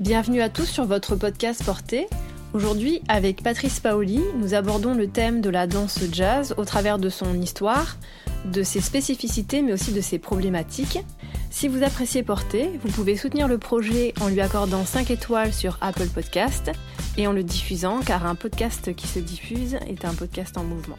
Bienvenue à tous sur votre podcast Porté. Aujourd'hui, avec Patrice Paoli, nous abordons le thème de la danse jazz au travers de son histoire, de ses spécificités mais aussi de ses problématiques. Si vous appréciez Porté, vous pouvez soutenir le projet en lui accordant 5 étoiles sur Apple Podcast et en le diffusant car un podcast qui se diffuse est un podcast en mouvement.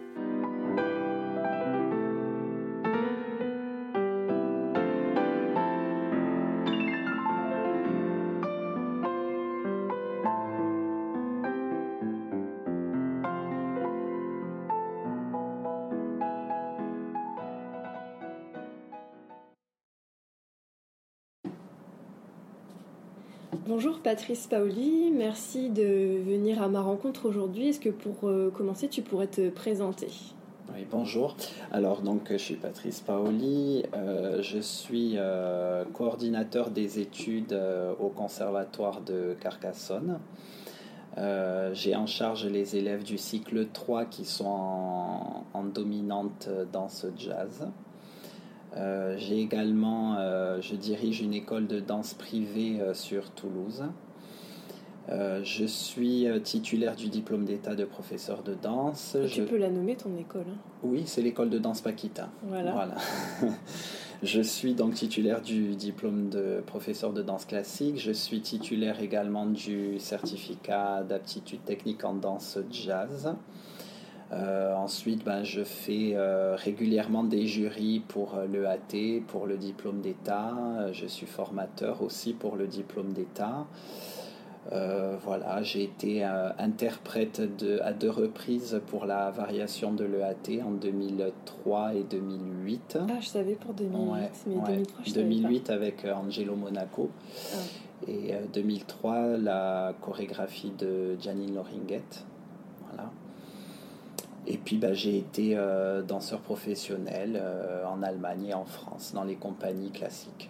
Patrice Paoli, merci de venir à ma rencontre aujourd'hui. Est-ce que pour euh, commencer, tu pourrais te présenter? Oui, bonjour. Alors, donc, je suis Patrice Paoli, euh, je suis euh, coordinateur des études au Conservatoire de Carcassonne. J'ai en charge les élèves du cycle 3 qui sont en, en dominante danse jazz. Euh, j'ai également, euh, je dirige une école de danse privée euh, sur Toulouse. je suis titulaire du diplôme d'état de professeur de danse. Tu peux la nommer ton école hein? Oui, c'est l'école de danse Paquita. Voilà. voilà. je suis donc titulaire du diplôme de professeur de danse classique. Je suis titulaire également du certificat d'aptitude technique en danse jazz. Euh, ensuite, ben, je fais euh, régulièrement des jurys pour euh, le l'EAT, pour le diplôme d'État. Je suis formateur aussi pour le diplôme d'État. voilà, j'ai été interprète de, à deux reprises pour la variation de l'EAT en 2003 et 2008. Ah, je savais pour 2008, mais 2003, je 2008 avec Angelo Monaco. Ah. Et 2003, la chorégraphie de Janine Loringuette. Voilà. Et puis bah, j'ai été euh, danseur professionnel euh, en Allemagne et en France, dans les compagnies classiques.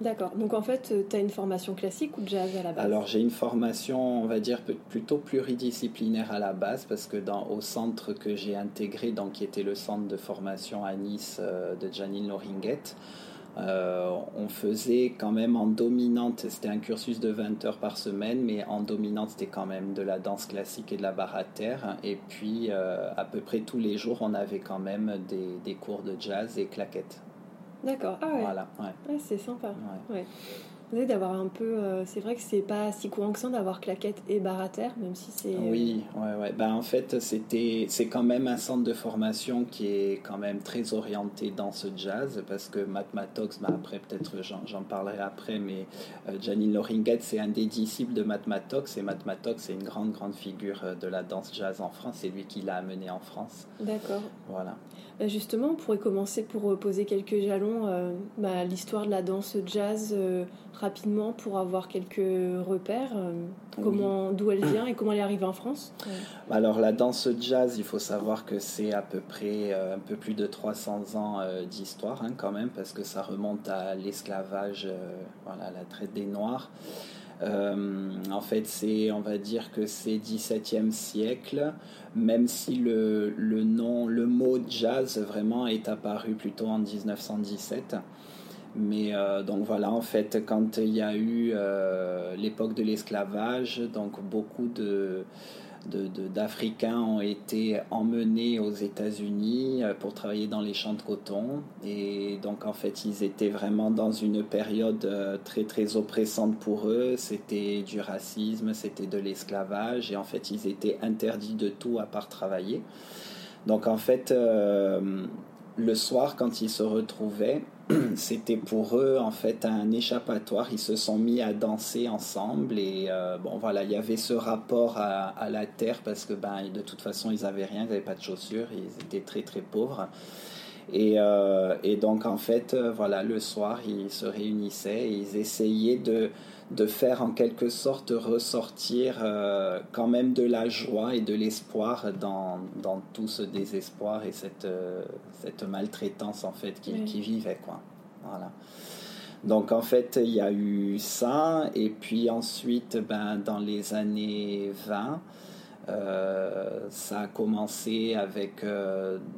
D'accord. Donc en fait, euh, tu as une formation classique ou jazz à la base? Alors j'ai une formation, on va dire, plutôt pluridisciplinaire à la base, parce que dans, au centre que j'ai intégré, donc, qui était le centre de formation à Nice de Janine Loringuette, euh, on faisait quand même en dominante, c'était un cursus de 20 heures par semaine, mais en dominante c'était quand même de la danse classique et de la barre à terre. Et puis euh, à peu près tous les jours on avait quand même des, cours de jazz et claquettes. D'accord, ah ouais. Voilà, ouais. c'est sympa. Ouais d'avoir un peu. Euh, c'est vrai que c'est pas si courant que ça d'avoir claquette et terre, même si c'est. Oui, ouais, ouais. Ben, en fait, c'était, c'est quand même un centre de formation qui est quand même très orienté dans ce jazz, parce que Matmatox, ben, après, peut-être j'en, parlerai après, mais euh, Janine Loringuette, c'est un des disciples de Matmatox, et Matmatox, c'est une grande, grande figure euh, de la danse jazz en France. C'est lui qui l'a amené en France. D'accord. Voilà. Ben, justement, on pourrait commencer pour poser quelques jalons ben, l'histoire de la danse jazz rapidement pour avoir quelques repères euh, comment d'où elle vient et comment elle est arrivée en France Alors la danse jazz, il faut savoir que c'est à peu près euh, un peu plus de 300 ans euh, d'histoire hein, quand même parce que ça remonte à l'esclavage, voilà, la traite des Noirs. en fait, c'est, on va dire que c'est 17e siècle, même si le, le, nom, le mot jazz vraiment est apparu plutôt en 1917. Mais euh, donc voilà, en fait, quand il y a eu euh, l'époque de l'esclavage, donc beaucoup de, d'Africains ont été emmenés aux États-Unis euh, pour travailler dans les champs de coton. Et donc, en fait, ils étaient vraiment dans une période très, très oppressante pour eux. C'était du racisme, c'était de l'esclavage. Et en fait, ils étaient interdits de tout à part travailler. Donc, en fait, le soir, quand ils se retrouvaient, c'était pour eux en fait un échappatoire. Ils se sont mis à danser ensemble et euh, bon voilà, il y avait ce rapport à, la terre parce que ben de toute façon ils avaient rien, ils n'avaient pas de chaussures, ils étaient très très pauvres. Et, et donc en fait, voilà, le soir, ils se réunissaient et ils essayaient de de faire en quelque sorte ressortir euh, quand même de la joie et de l'espoir dans, dans, tout ce désespoir et cette, euh, cette maltraitance en fait qui, qui vivait quoi. Voilà. Donc en fait il y a eu ça et puis ensuite ben, dans les années 20 euh, ça a commencé avec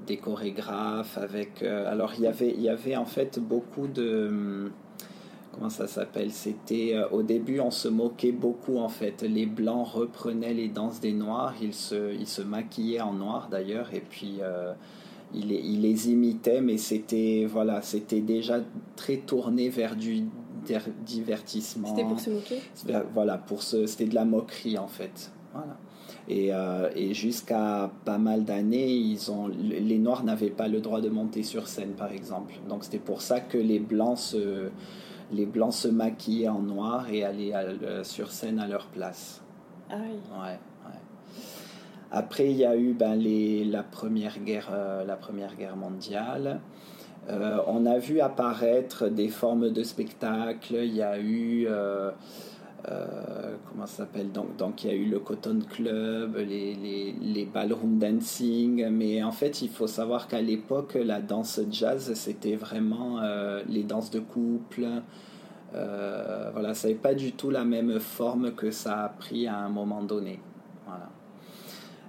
des chorégraphes, avec alors il y avait il y avait en fait beaucoup de comment ça s'appelle C'était euh, au début on se moquait beaucoup en fait. Les blancs reprenaient les danses des noirs, ils se, ils se maquillaient en noir d'ailleurs et puis euh, ils, ils, les imitaient, mais c'était voilà, c'était déjà très tourné vers du divertissement. C'était pour se moquer? Voilà, pour ce, c'était de la moquerie en fait. Voilà. Et, euh, et jusqu'à pas mal d'années, ils ont, les Noirs n'avaient pas le droit de monter sur scène, par exemple. Donc c'était pour ça que les Blancs se, les blancs se maquillaient en noir et allaient sur scène à leur place. Ah oui. Ouais, Après, il y a eu ben, les, la, première guerre, euh, la Première Guerre mondiale. Euh, on a vu apparaître des formes de spectacles. Il y a eu. Euh, comment ça s'appelle? Donc, il y a eu le Cotton Club, les, ballroom dancing, mais en fait il faut savoir qu'à l'époque la danse jazz c'était vraiment les danses de couple, euh, voilà, ça n'est pas du tout la même forme que ça a pris à un moment donné.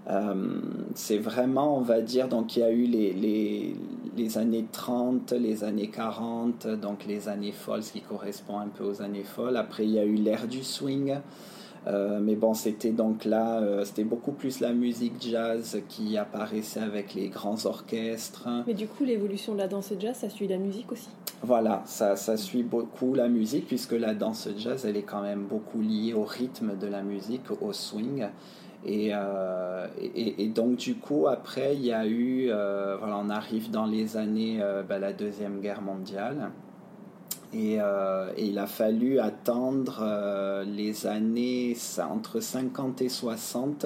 Euh, c'est vraiment, on va dire, donc il y a eu les, les, les, années 30, les années 40, donc les années folles, ce qui correspond un peu aux années folles. Après, il y a eu l'ère du swing. Euh, mais bon, c'était donc là, euh, c'était beaucoup plus la musique jazz qui apparaissait avec les grands orchestres. Mais du coup, l'évolution de la danse jazz, ça suit la musique aussi Voilà, ça, ça suit beaucoup la musique, puisque la danse jazz, elle est quand même beaucoup liée au rythme de la musique, au swing. Et, euh, et, et, donc du coup, après, il y a eu, voilà, on arrive dans les années, ben, la Deuxième Guerre mondiale. Euh, et, il a fallu attendre euh, les années entre 50 et 60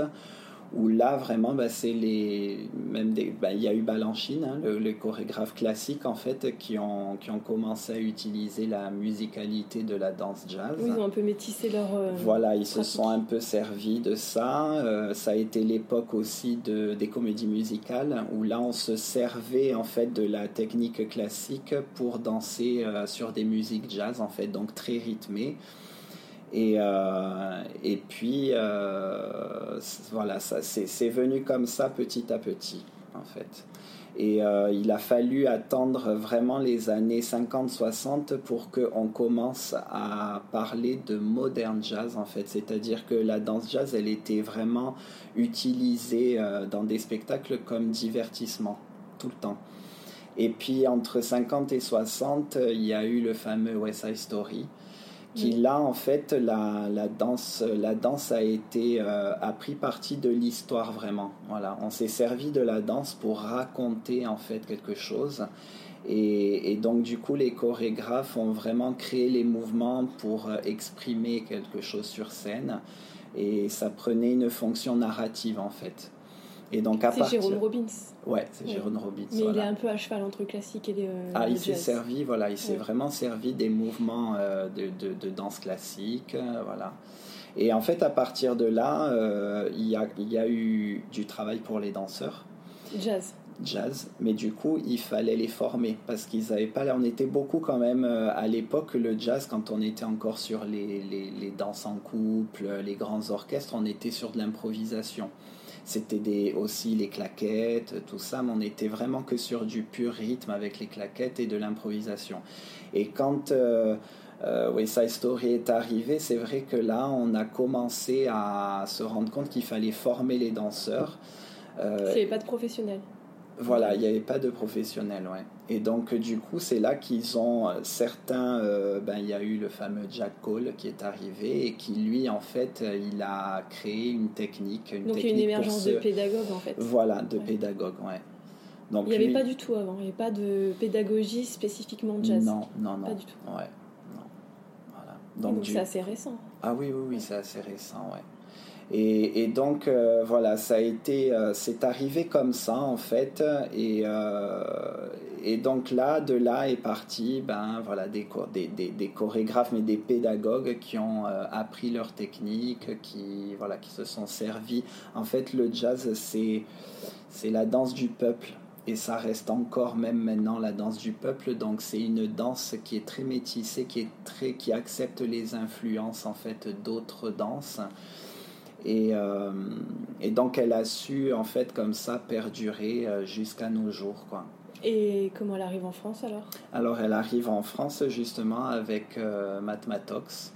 où là vraiment bah, c'est les même des bah, il y a eu Balanchine hein, le, les chorégraphes classiques en fait qui ont qui ont commencé à utiliser la musicalité de la danse jazz. Oui, ils ont un peu métissé leur euh, voilà ils se sont un peu servis de ça. Euh, ça a été l'époque aussi de des comédies musicales où là on se servait en fait de la technique classique pour danser euh, sur des musiques jazz en fait donc très rythmées et, euh, et puis, euh, voilà, c'est venu comme ça petit à petit, en fait. Et euh, il a fallu attendre vraiment les années 50-60 pour qu'on commence à parler de modern jazz, en fait. C'est-à-dire que la danse jazz, elle était vraiment utilisée dans des spectacles comme divertissement, tout le temps. Et puis, entre 50 et 60, il y a eu le fameux West Side Story qui là en fait la, la, danse la danse a été euh, a pris partie de l'histoire vraiment. Voilà. On s'est servi de la danse pour raconter en fait quelque chose. Et, et, donc du coup les chorégraphes ont vraiment créé les mouvements pour euh, exprimer quelque chose sur scène. Et ça prenait une fonction narrative en fait et donc à C'est Jérôme Robbins. Ouais, c'est Jérôme Robbins. Mais il est un peu à cheval entre classique et le. Ah, il s'est servi, voilà, il s'est vraiment servi des mouvements euh, de, de, de, danse classique, euh, voilà. Et en fait, à partir de là, euh, il, y a, il y a eu du travail pour les danseurs. Jazz. Jazz, mais du coup, il fallait les former parce qu'ils n'avaient pas. On était beaucoup quand même à l'époque, le jazz, quand on était encore sur les, les, les danses en couple, les grands orchestres, on était sur de l'improvisation. C'était des, aussi les claquettes, tout ça, mais on était vraiment que sur du pur rythme avec les claquettes et de l'improvisation. Et quand euh, euh, West Story est arrivé, c'est vrai que là, on a commencé à se rendre compte qu'il fallait former les danseurs. Euh, pas de professionnels. Voilà, il n'y avait pas de professionnels, ouais. Et donc, du coup, c'est là qu'ils ont euh, certains. Euh, ben, il y a eu le fameux Jack Cole qui est arrivé et qui, lui, en fait, euh, il a créé une technique. Une donc, il y a une émergence de pédagogue, en fait. Voilà, de pédagogue, ouais. Donc, il n'y avait pas du tout avant, il n'y avait pas de pédagogie spécifiquement jazz. Non, non, non. Pas du tout. Ouais, non. Voilà. Donc, c'est assez récent. Ah oui, oui, oui, c'est assez récent, ouais. Et, donc voilà, ça a été, c'est arrivé comme ça en fait, et, et donc là, de là est parti, ben voilà, des chorégraphes mais des pédagogues qui ont appris leur technique, qui voilà, qui se sont servis. En fait, le jazz c'est c'est la danse du peuple. Et ça reste encore même maintenant la danse du peuple. Donc c'est une danse qui est très métissée qui est très qui accepte les influences en fait d'autres danses et, euh, et, donc elle a su en fait comme ça perdurer euh, jusqu'à nos jours quoi. Et comment elle arrive en France alors? Alors elle arrive en France justement avec euh, Matmatox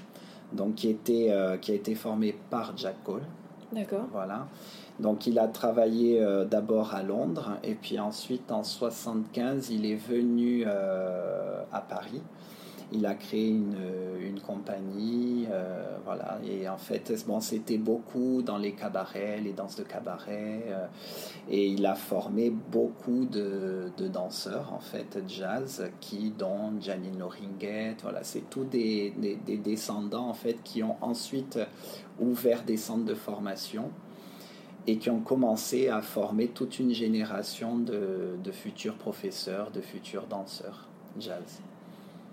donc qui était qui a été formé par Jack Cole. D'accord. Voilà. Donc il a travaillé euh, d'abord à Londres et puis ensuite en 75 il est venu euh, à Paris. Il a créé une, une compagnie, euh, voilà. Et en fait, bon, c'était beaucoup dans les cabarets, les danses de cabaret, et il a formé beaucoup de, de, danseurs en fait jazz, qui dont Janine Loringuet, voilà, c'est tous des, des, des descendants en fait qui ont ensuite ouvert des centres de formation et qui ont commencé à former toute une génération de, de futurs professeurs, de futurs danseurs jazz.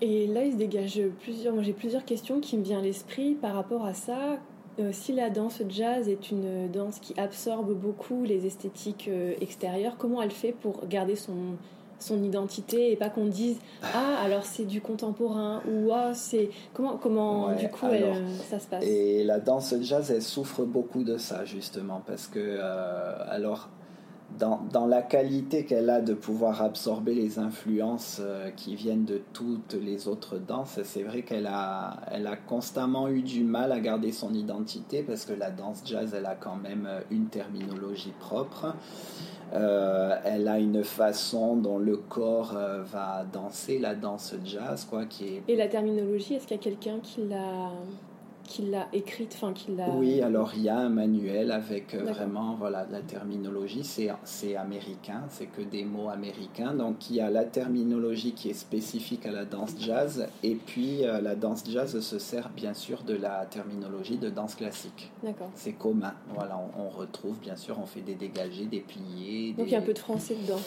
Et là, il se dégage plusieurs. Moi, j'ai plusieurs questions qui me viennent à l'esprit par rapport à ça. Euh, si la danse jazz est une danse qui absorbe beaucoup les esthétiques euh, extérieures, comment elle fait pour garder son, son identité et pas qu'on dise ah alors c'est du contemporain ou ah c'est comment comment du coup ça se passe? et la danse jazz elle souffre beaucoup de ça justement parce que euh, alors dans, dans, la qualité qu'elle a de pouvoir absorber les influences euh, qui viennent de toutes les autres danses, c'est vrai qu'elle a, elle a constamment eu du mal à garder son identité parce que la danse jazz, elle a quand même une terminologie propre. Euh, elle a une façon dont le corps euh, va danser la danse jazz, quoi, qui est... Et la terminologie, est-ce qu'il y a quelqu'un qui l'a qu'il l'a écrite, enfin qu'il l'a. Oui, alors il y a un manuel avec euh, vraiment voilà la terminologie. C'est c'est américain, c'est que des mots américains. Donc il y a la terminologie qui est spécifique à la danse jazz, et puis euh, la danse jazz se sert bien sûr de la terminologie de danse classique. D'accord. C'est commun. Voilà, on, retrouve bien sûr, on fait des dégagés, des pliés. Donc il y a un peu de français dedans.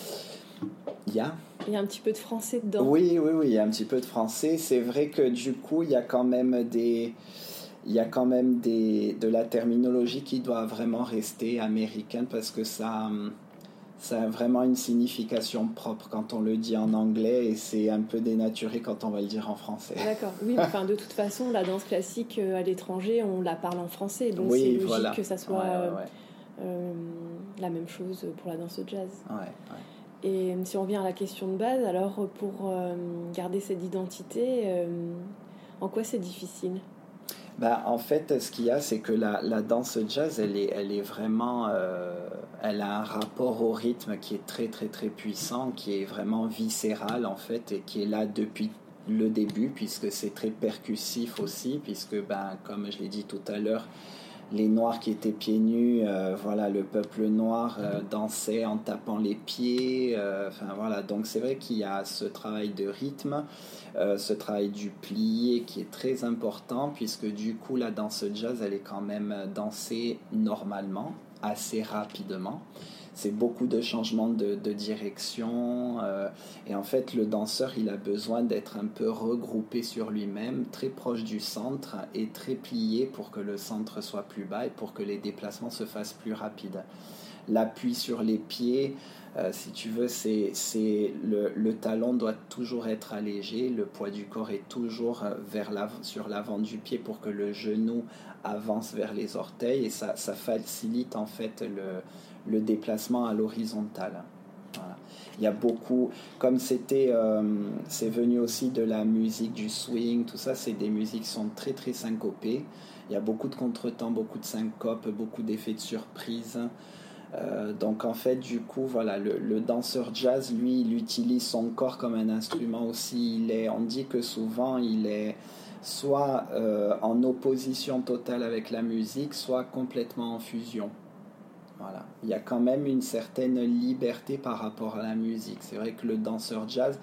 Il y a il y a un petit peu de français dedans. Oui, oui, oui, il y a un petit peu de français. C'est vrai que du coup, il y a quand même des, il y a quand même des, de la terminologie qui doit vraiment rester américaine parce que ça, ça a vraiment une signification propre quand on le dit en anglais et c'est un peu dénaturé quand on va le dire en français. D'accord, oui, enfin de toute façon, la danse classique euh, à l'étranger, on la parle en français, donc c'est logique que ça soit euh, la même chose pour la danse jazz. Et si on revient à la question de base, alors pour euh, garder cette identité, en quoi c'est difficile? Bah, en fait, ce qu'il y a, c'est que la, la, danse jazz, elle est, elle est vraiment. Euh, elle a un rapport au rythme qui est très, très, très puissant, qui est vraiment viscéral, en fait, et qui est là depuis le début, puisque c'est très percussif aussi, puisque, ben, comme je l'ai dit tout à l'heure, les Noirs qui étaient pieds nus, euh, voilà, le peuple noir euh, dansait en tapant les pieds. enfin voilà, donc c'est vrai qu'il y a ce travail de rythme. Euh, ce travail du plié qui est très important puisque du coup la danse jazz elle est quand même dansée normalement, assez rapidement. C'est beaucoup de changements de, direction euh, et en fait le danseur il a besoin d'être un peu regroupé sur lui-même, très proche du centre et très plié pour que le centre soit plus bas et pour que les déplacements se fassent plus rapides. L'appui sur les pieds, euh, si tu veux, c'est, le, le, talon doit toujours être allégé, le poids du corps est toujours euh, vers sur l'avant du pied pour que le genou avance vers les orteils et ça, ça facilite en fait le, le déplacement à l'horizontale. Il y a beaucoup, comme c'était, euh, c'est venu aussi de la musique, du swing, tout ça, c'est des musiques qui sont très très syncopées. Il y a beaucoup de contretemps, beaucoup de syncopes, beaucoup d'effets de surprise. Euh, donc en fait, du coup, voilà, le, danseur jazz, lui, il utilise son corps comme un instrument aussi. Il est, on dit que souvent, il est soit euh, en opposition totale avec la musique, soit complètement en fusion. Voilà. Il y a quand même une certaine liberté par rapport à la musique. C'est vrai que le danseur jazz,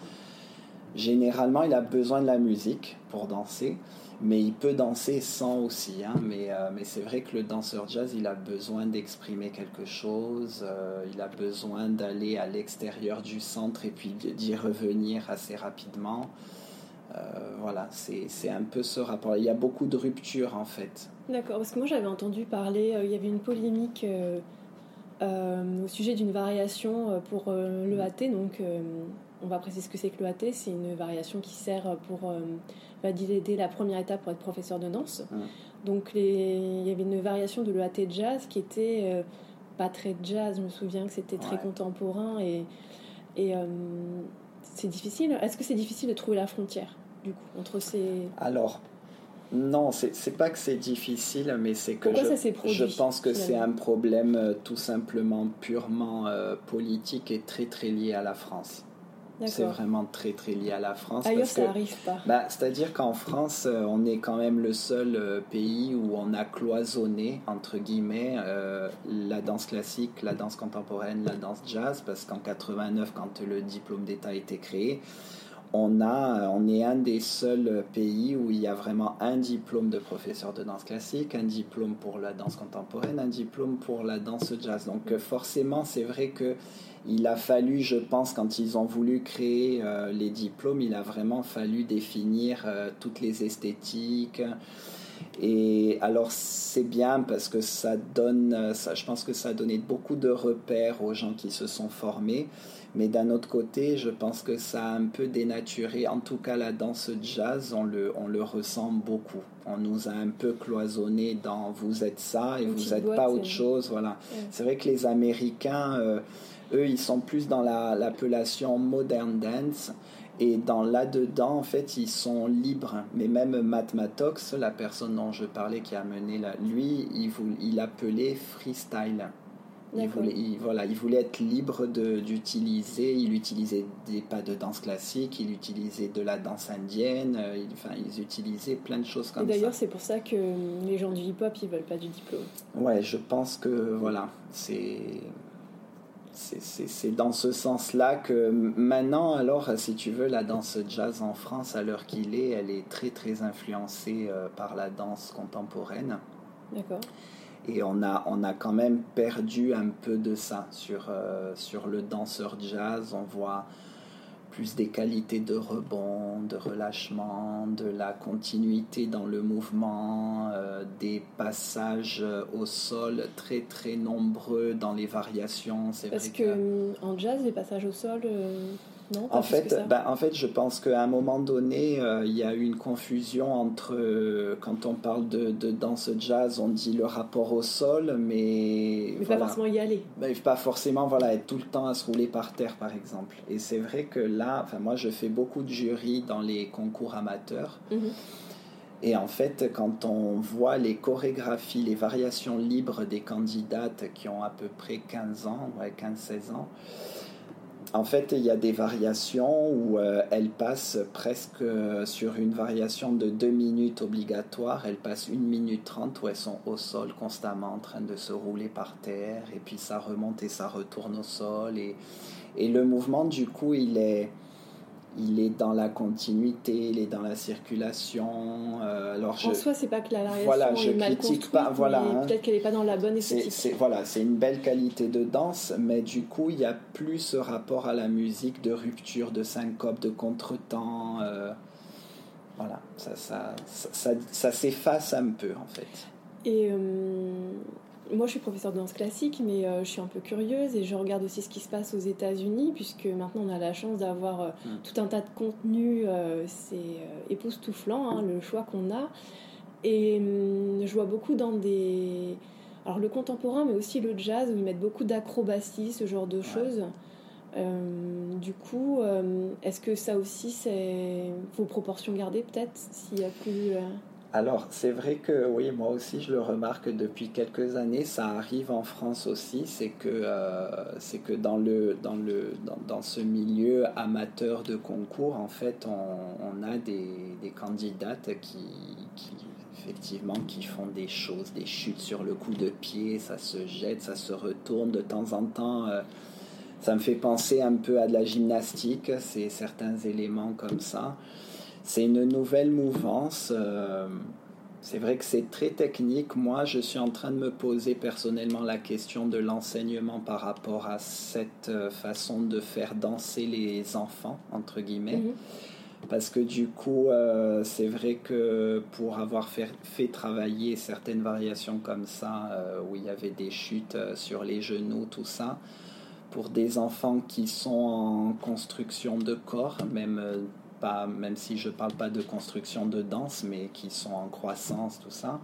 généralement, il a besoin de la musique pour danser, mais il peut danser sans aussi. Hein. mais, euh, mais c'est vrai que le danseur jazz, il a besoin d'exprimer quelque chose, euh, il a besoin d'aller à l'extérieur du centre et puis d'y revenir assez rapidement. Euh, voilà, c'est un peu ce rapport. Il y a beaucoup de ruptures en fait. D'accord, parce que moi j'avais entendu parler, il y avait une polémique au sujet d'une variation pour le AT, donc on va préciser ce que c'est que le AT. C'est une variation qui sert pour euh, valider la première étape pour être professeur de danse. Donc il y avait une variation de l'EAT jazz qui était euh, pas très jazz. Je me souviens que c'était très contemporain et, et euh, c'est difficile. Est-ce que c'est difficile de trouver la frontière du coup entre ces Alors non, c'est pas que c'est difficile, mais c'est que je, je, pense que c'est un problème tout simplement purement politique et très très lié à la France. C'est vraiment très très lié à la France. Ailleurs, ça n'arrive pas. Bah, C'est-à-dire qu'en France, euh, on est quand même le seul euh, pays où on a cloisonné, entre guillemets, euh, la danse classique, la danse contemporaine, la danse jazz, parce qu'en 89, quand le diplôme d'État a été créé, on, a, on est un des seuls pays où il y a vraiment un diplôme de professeur de danse classique, un diplôme pour la danse contemporaine, un diplôme pour la danse jazz. Donc forcément, c'est vrai que il a fallu, je pense, quand ils ont voulu créer euh, les diplômes, il a vraiment fallu définir euh, toutes les esthétiques. Et alors c'est bien parce que ça donne, euh, je pense que ça a donné beaucoup de repères aux gens qui se sont formés. Mais d'un autre côté, je pense que ça a un peu dénaturé, en tout cas la danse jazz, on le, on le ressent beaucoup. On nous a un peu cloisonné dans vous êtes ça et vous n'êtes pas autre chose. Voilà. C'est vrai que les Américains... Eux, ils sont plus dans l'appellation modern dance. Et dans là-dedans, en fait, ils sont libres. Mais même Matt Matox, la personne dont je parlais qui a mené là, lui, il, il appelait freestyle. Il voulait, voilà, il voulait être libre d'utiliser. Il utilisait des pas de danse classique, il utilisait de la danse indienne, euh, il, enfin, ils utilisaient plein de choses comme ça. Et d'ailleurs, c'est pour ça que les gens du hip-hop, ils veulent pas du diplôme. Ouais, je pense que voilà, c'est c'est dans ce sens-là que maintenant, alors, si tu veux, la danse jazz en France, à l'heure qu'il est, elle est très très influencée euh, par la danse contemporaine. D'accord. Et on a, on a quand même perdu un peu de ça sur, euh, sur le danseur jazz. On voit plus des qualités de rebond, de relâchement, de la continuité dans le mouvement, euh, des passages au sol très très nombreux dans les variations. Parce que, euh, en jazz, les passages au sol, euh, en, fait, ben, en fait, je pense qu'à un moment donné, euh, il y a eu une confusion entre, euh, quand on parle de, de, danse jazz, on dit le rapport au sol, mais... Mais pas forcément y aller. Ben, pas forcément voilà, être tout le temps à se rouler par terre, par exemple. Et c'est vrai que là, moi, je fais beaucoup de jury dans les concours amateurs. Mhm. Et en fait, quand on voit les chorégraphies, les variations libres des candidates qui ont à peu près 15 ans, ouais, 15-16 ans, en fait, il y a des variations où euh, elles passent presque euh, sur une variation de 2 minutes obligatoire, elles passent 1 minute 30 où elles sont au sol constamment en train de se rouler par terre, et puis ça remonte et ça retourne au sol. Et, et le mouvement, du coup, il est, il est dans la continuité, il est dans la circulation. Euh, alors je, en soi, c'est pas que la variation voilà, je est mal critique pas, voilà, hein. peut-être qu'elle n'est pas dans la bonne esthétique. C'est, voilà, c'est une belle qualité de danse, mais du coup, il n'y a plus ce rapport à la musique de rupture, de syncope, de contretemps. Euh, voilà, ça, ça, ça, ça, s'efface un peu en fait. Et euh, moi, je suis professeure de danse classique, mais euh, je suis un peu curieuse et je regarde aussi ce qui se passe aux États-Unis, puisque maintenant on a la chance d'avoir euh, mm. tout un tas de contenus. Euh, c'est époustouflant, hein, le choix qu'on a. Et hum, je vois beaucoup dans des. Alors, le contemporain, mais aussi le jazz, où ils mettent beaucoup d'acrobatie, ce genre de choses. du coup, est-ce que ça aussi, c'est vos proportions gardées, peut-être, s'il y a plus. Alors, c'est vrai que oui, moi aussi, je le remarque depuis quelques années, ça arrive en France aussi, c'est que, euh, que dans, le, dans, le, dans, ce milieu amateur de concours, en fait, on, a des, des candidates qui, qui, effectivement, qui font des choses, des chutes sur le coup de pied, ça se jette, ça se retourne de temps en temps. Euh, Ça me fait penser un peu à de la gymnastique, c'est certains éléments comme ça. C'est une nouvelle mouvance. Euh, c'est vrai que c'est très technique. Moi, je suis en train de me poser personnellement la question de l'enseignement par rapport à cette euh, façon de faire danser les enfants, entre guillemets. Mhm. Parce que du coup, euh, c'est vrai que pour avoir fait, fait, travailler certaines variations comme ça, euh, où il y avait des chutes sur les genoux, tout ça, pour des enfants qui sont en construction de corps, même même si je ne parle pas de construction de danse, mais qui sont en croissance, tout ça.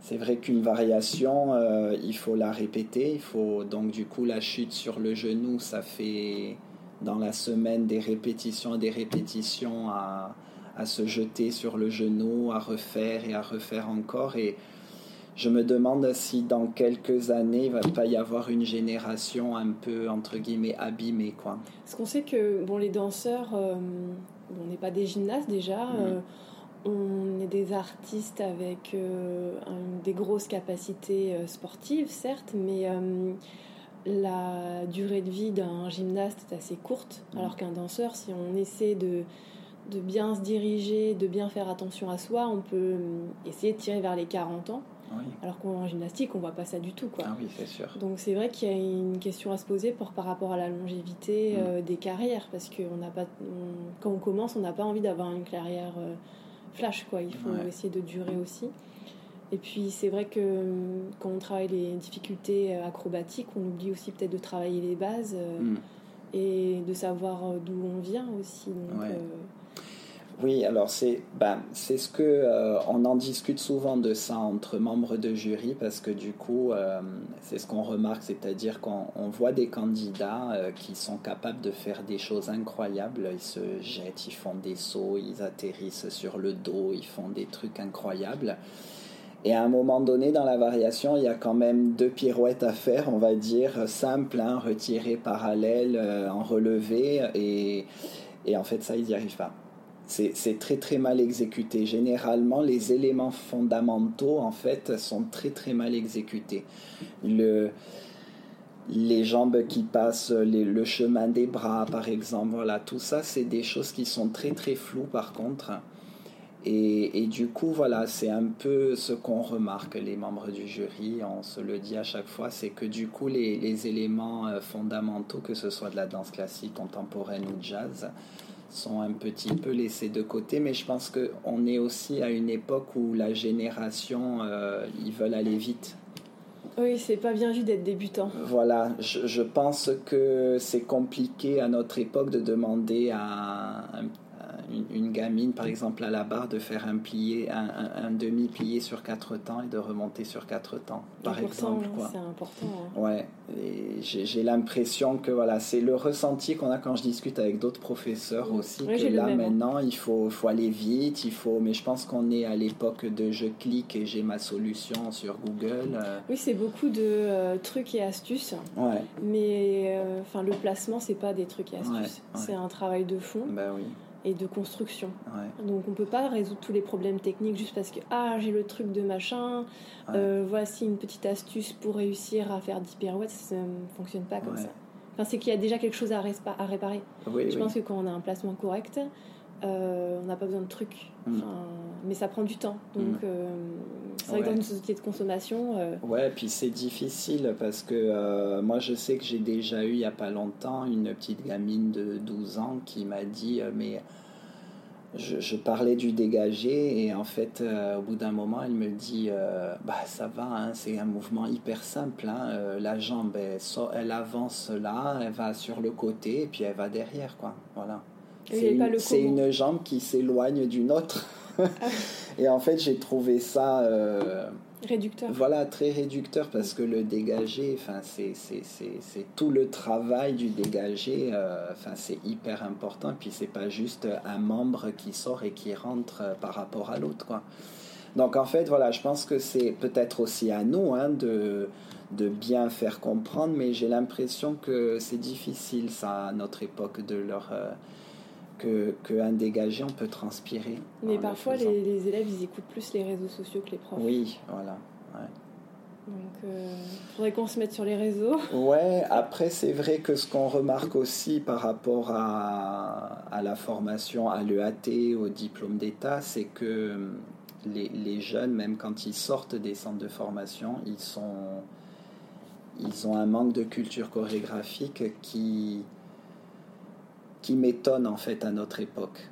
C'est vrai qu'une variation, euh, il faut la répéter. Il faut donc du coup la chute sur le genou, ça fait dans la semaine des répétitions des répétitions à, à, se jeter sur le genou, à refaire et à refaire encore. Et je me demande si dans quelques années, il va pas y avoir une génération un peu entre guillemets abîmée, quoi. Parce qu'on sait que bon, les danseurs, euh, on n'est pas des gymnastes déjà. Mm. Euh, on est des artistes avec euh, des grosses capacités euh, sportives, certes, mais la durée de vie d'un gymnaste est assez courte, mm. alors qu'un danseur, si on essaie de, de bien se diriger, de bien faire attention à soi, on peut essayer de tirer vers les 40 ans. Alors qu'en gymnastique, on voit pas ça du tout. Quoi. Ah oui, c'est sûr. Donc c'est vrai qu'il y a une question à se poser pour, par rapport à la longévité mm. euh, des carrières, parce que on pas, quand on commence, on n'a pas envie d'avoir une carrière euh, flash. Quoi. Il faut essayer de durer aussi. Et puis c'est vrai que quand on travaille les difficultés euh, acrobatiques, on oublie aussi peut-être de travailler les bases mm. et de savoir d'où on vient aussi. Donc, oui, alors c'est ben, c'est ce que euh, on en discute souvent de ça entre membres de jury parce que du coup euh, c'est ce qu'on remarque, c'est-à-dire qu'on voit des candidats euh, qui sont capables de faire des choses incroyables, ils se jettent, ils font des sauts, ils atterrissent sur le dos, ils font des trucs incroyables. Et à un moment donné, dans la variation, il y a quand même deux pirouettes à faire, on va dire, simples, hein, retirées parallèles, en relevé, et, et en fait, ça, ils n'y arrivent pas c'est très très mal exécuté. Généralement, les éléments fondamentaux, en fait, sont très très mal exécutés. Le, les jambes qui passent, le chemin des bras, par exemple, voilà, tout ça, c'est des choses qui sont très très floues par contre. Et, et du coup, voilà, c'est un peu ce qu'on remarque, les membres du jury, on se le dit à chaque fois, c'est que du coup, les, les éléments euh, fondamentaux, que ce soit de la danse classique, contemporaine ou jazz, sont un petit peu laissés de côté, mais je pense qu'on est aussi à une époque où la génération, euh, ils veulent aller vite. Oui, c'est pas bien vu d'être débutant. Voilà, je, je pense que c'est compliqué à notre époque de demander à un, une, gamine, par exemple, à la barre, de faire un, plié, un, demi-plié sur quatre temps et de remonter sur quatre temps, par exemple. C'est important. Hein. Ouais, j'ai l'impression que voilà, c'est le ressenti qu'on a quand je discute avec d'autres professeurs aussi, que là, hein. maintenant, il faut, faut aller vite, il faut... Mais je pense qu'on est à l'époque de je clique et j'ai ma solution sur Google. Euh. Oui, c'est beaucoup de euh, trucs et astuces. Ouais. Mais euh, le placement, c'est pas des trucs et astuces. C'est un travail de fond. Bah oui et de construction. Donc on peut pas résoudre tous les problèmes techniques juste parce que ah j'ai le truc de machin, euh, voici une petite astuce pour réussir à faire 10 pirouettes, ça ne fonctionne pas comme ça. Enfin, c'est qu'il y a déjà quelque chose à, à réparer. Je pense que quand on a un placement correct, euh, on n'a pas besoin de trucs. Mm. mais ça prend du temps. Donc, mm. euh, c'est vrai que dans une société de consommation. Ouais, puis c'est difficile parce que moi, je sais que j'ai déjà eu il n'y a pas longtemps une petite gamine de 12 ans qui m'a dit Mais je, parlais du dégagé et en fait, au bout d'un moment, elle me dit Bah, ça va, hein, c'est un mouvement hyper simple. Hein, la jambe, elle, elle avance là, elle va sur le côté et puis elle va derrière, quoi. Voilà. C'est une, jambe qui s'éloigne d'une autre. Ah. et en fait, j'ai trouvé ça. Euh, réducteur. Voilà, très réducteur parce que le dégagé, enfin, c'est tout le travail du dégagé, euh, enfin, c'est hyper important. Puis c'est pas juste un membre qui sort et qui rentre euh, par rapport à l'autre, quoi. Donc en fait, voilà, je pense que c'est peut-être aussi à nous hein, de, de bien faire comprendre, mais j'ai l'impression que c'est difficile, ça, à notre époque, de leur qu'un dégagé, on peut transpirer. Mais parfois, les, élèves, ils écoutent plus les réseaux sociaux que les profs. Oui, voilà. Donc, il euh, faudrait qu'on se mette sur les réseaux. Ouais, après, c'est vrai que ce qu'on remarque aussi par rapport à, à la formation à l'EAT, au diplôme d'État, c'est que hum, les, les, jeunes, même quand ils sortent des centres de formation, ils, sont, ils ont un manque de culture chorégraphique qui, qui m'étonne en fait à notre époque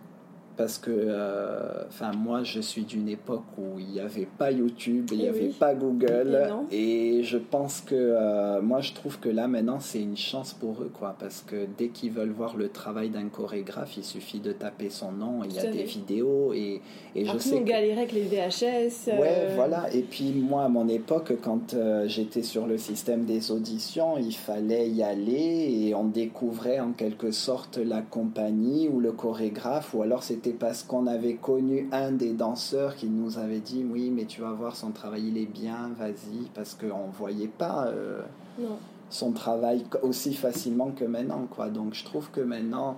parce que euh, enfin moi je suis d'une époque où il n'y avait pas YouTube, il n'y avait pas Google et, je pense que euh, moi je trouve que là maintenant c'est une chance pour eux quoi parce que dès qu'ils veulent voir le travail d'un chorégraphe il suffit de taper son nom il y a des vidéos et, et je sais on galérait avec les VHS euh, ouais voilà et puis moi à mon époque quand j'étais sur le système des auditions il fallait y aller et on découvrait en quelque sorte la compagnie ou le chorégraphe ou alors c'était parce qu'on avait connu un des danseurs qui nous avait dit oui mais tu vas voir son travail il est bien vas-y parce qu'on ne voyait pas euh, son travail aussi facilement que maintenant quoi. Donc je trouve que maintenant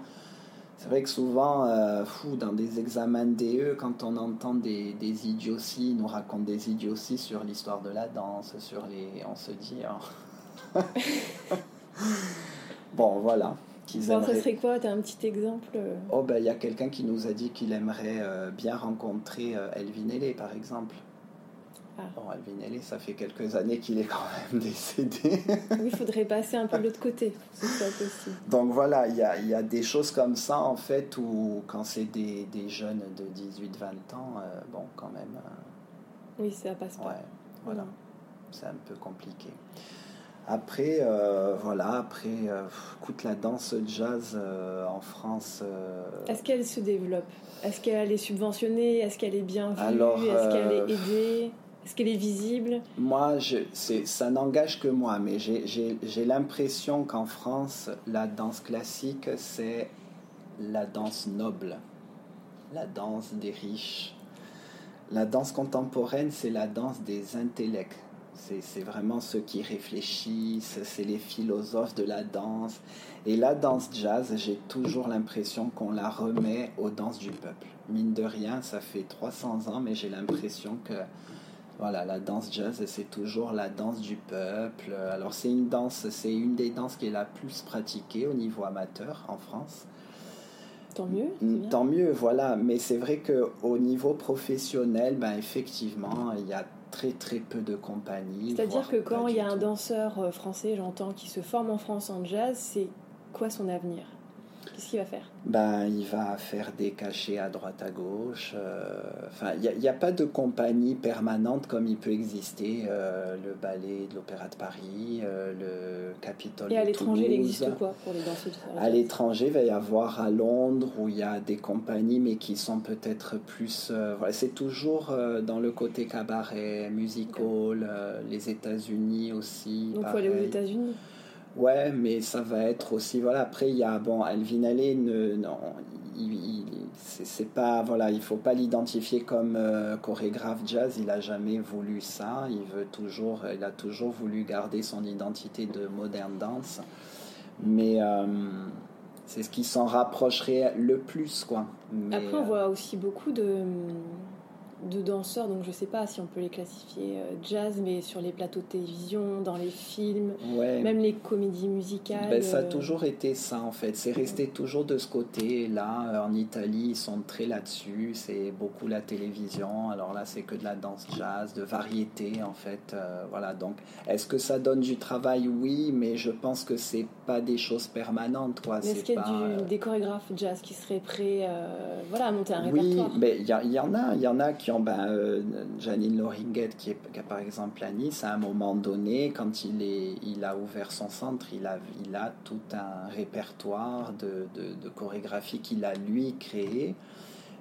c'est vrai que souvent euh, fou dans des examens DE quand on entend des, des idioties ils nous racontent des idioties sur l'histoire de la danse sur les on se dit hein. bon voilà ça serait quoi Tu as un petit exemple euh? Oh, ben il y a quelqu'un qui nous a dit qu'il aimerait euh, bien rencontrer euh, Elvin Ailey, par exemple. Ah. Bon, Elvin Ailey, ça fait quelques années qu'il est quand même décédé. oui, il faudrait passer un peu de l'autre côté, Donc voilà, il y a, y a, des choses comme ça, en fait, où quand c'est des, des, jeunes de 18-20 ans, bon, quand même. oui, ça passe pas. Ouais, voilà. C'est un peu compliqué. Après, euh, voilà, après, euh, écoute, la danse jazz euh, en France. Est-ce qu'elle se développe? Est-ce qu'elle est subventionnée? Est-ce qu'elle est bien vue? Est-ce qu'elle est aidée? Est-ce qu'elle est visible? Moi, je, ça n'engage que moi, mais j'ai l'impression qu'en France, la danse classique, c'est la danse noble, la danse des riches. La danse contemporaine, c'est la danse des intellects c'est vraiment ceux qui réfléchissent, c'est les philosophes de la danse. Et la danse jazz, j'ai toujours l'impression qu'on la remet aux danses du peuple. Mine de rien, ça fait 300 ans, mais j'ai l'impression que voilà, la danse jazz, c'est toujours la danse du peuple. Alors c'est une danse, c'est une des danses qui est la plus pratiquée au niveau amateur en France. Tant mieux. Mm, tant mieux, voilà. Mais c'est vrai qu'au niveau professionnel, ben, effectivement, il y a très très peu de compagnies. C'est-à-dire que quand il y a un danseur euh, français, j'entends, qui se forme en France en jazz, c'est quoi son avenir? Qu'est-ce qu'il va faire? Ben, Il va faire des cachets à droite à gauche. Euh, enfin, il n'y a, pas de compagnie permanente comme il peut exister. Euh, le ballet de l'Opéra de Paris, euh, le Capitole Et à l'étranger, il existe quoi pour les danseuses À l'étranger, il va y avoir à Londres où il y a des compagnies, mais qui sont peut-être plus. Voilà, c'est toujours dans le côté cabaret, musical, les États-Unis aussi. Donc, il faut aller aux États-Unis? Ouais, mais ça va être aussi. Voilà, après, il y a. Bon, Alvin Alley, ne, non, il, c'est pas. Voilà, il faut pas l'identifier comme euh, chorégraphe jazz. Il a jamais voulu ça. Il, veut toujours, il a toujours voulu garder son identité de modern dance. Mais. Euh, c'est ce qui s'en rapprocherait le plus, quoi. Après, on voit aussi beaucoup de de danseurs, donc je sais pas si on peut les classifier euh, jazz, mais sur les plateaux de télévision, dans les films, même les comédies musicales. Ben, ça a euh, toujours été ça en fait, c'est resté toujours de ce côté. Là, euh, en Italie, ils sont très là-dessus, c'est beaucoup la télévision. Alors là, c'est que de la danse jazz, de variété en fait. voilà, donc est-ce que ça donne du travail? Oui, mais je pense que c'est pas des choses permanentes. Quoi. Mais est-ce qu'il y a des chorégraphes jazz qui seraient prêts voilà, à monter un répertoire? Oui, mais il y, y, en a, il y en a qui ben, Janine Loringuet, qui est, par exemple à Nice, à un moment donné, quand il, est, il a ouvert son centre, il a, il a tout un répertoire de, de, chorégraphie qu'il a lui créé.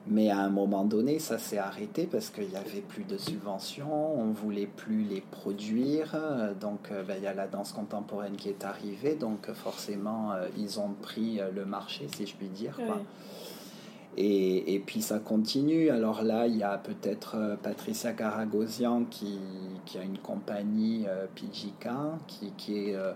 Mais à un moment donné, ça s'est arrêté parce qu'il n'y avait plus de subventions, on ne voulait plus les produire. Donc, euh, ben, il y a la danse contemporaine qui est arrivée. Donc, forcément, euh, ils ont pris le marché, si je puis dire. Et, puis ça continue. Alors là, il y a peut-être euh, Patricia Caragosian qui, a une compagnie euh, qui, est euh,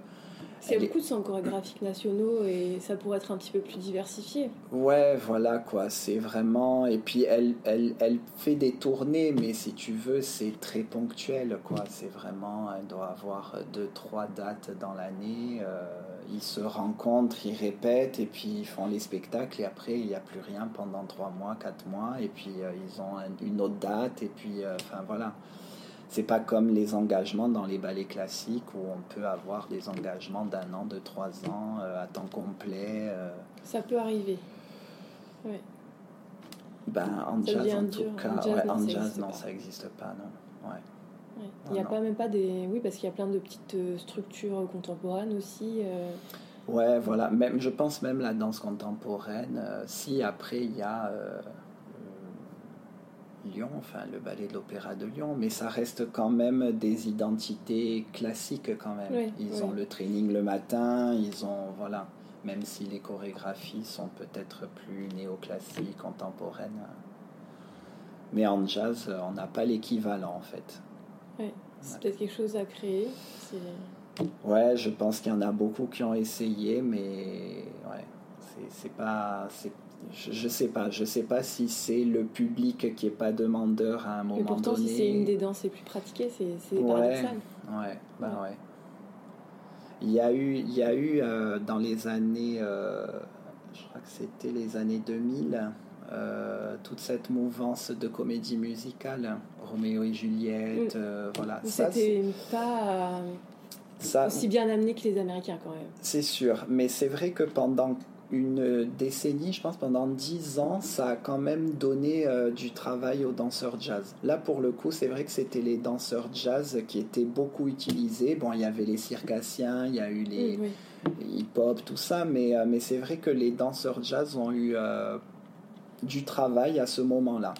y a beaucoup de sons chorégraphiques nationaux et ça pourrait être un petit peu plus diversifié. Ouais, voilà quoi, c'est vraiment. Et puis elle, elle, elle fait des tournées, mais si tu veux, c'est très ponctuel quoi. C'est vraiment. Elle doit avoir deux, trois dates dans l'année. Euh, ils se rencontrent, ils répètent et puis ils font les spectacles et après il n'y a plus rien pendant trois mois, quatre mois et puis euh, ils ont une autre date et puis. Euh, enfin voilà. C'est pas comme les engagements dans les ballets classiques où on peut avoir des engagements d'un an, de trois ans, euh, à temps complet. Euh. Ça peut arriver. Oui. Ben, en jazz, en tout cas, en jazz, non, ça n'existe pas, non. Ouais. Il n'y a pas même pas des. Oui, parce qu'il y a plein de petites euh, structures contemporaines aussi. Ouais, voilà. Même, je pense même la danse contemporaine. si après il y a Lyon, enfin le ballet de l'Opéra de Lyon, mais ça reste quand même des identités classiques quand même. ils ont le training le matin, ils ont voilà, même si les chorégraphies sont peut-être plus néoclassiques, contemporaines. Mais en jazz, on n'a pas l'équivalent en fait. c'est peut-être quelque chose à créer. Ouais, je pense qu'il y en a beaucoup qui ont essayé, mais ouais, c'est pas, je, ne sais pas, je sais pas si c'est le public qui est pas demandeur à un moment pourtant, donné. si c'est une des danses les plus pratiquées, c'est ouais, paradoxal. Ouais, bah ouais. Il y a eu, il y a eu euh, dans les années, euh, je crois que c'était les années 2000, euh, toute cette mouvance de comédie musicale, Roméo et Juliette, voilà. C'était pas ça, aussi bien amené que les Américains quand même. C'est sûr, mais c'est vrai que pendant une décennie, je pense pendant dix ans, ça a quand même donné euh, du travail aux danseurs jazz. Là, pour le coup, c'est vrai que c'était les danseurs jazz qui étaient beaucoup utilisés. Bon, il y avait les circassiens, il y a eu les, hip-hop, tout ça, mais, euh, mais c'est vrai que les danseurs jazz ont eu euh, du travail à ce moment-là.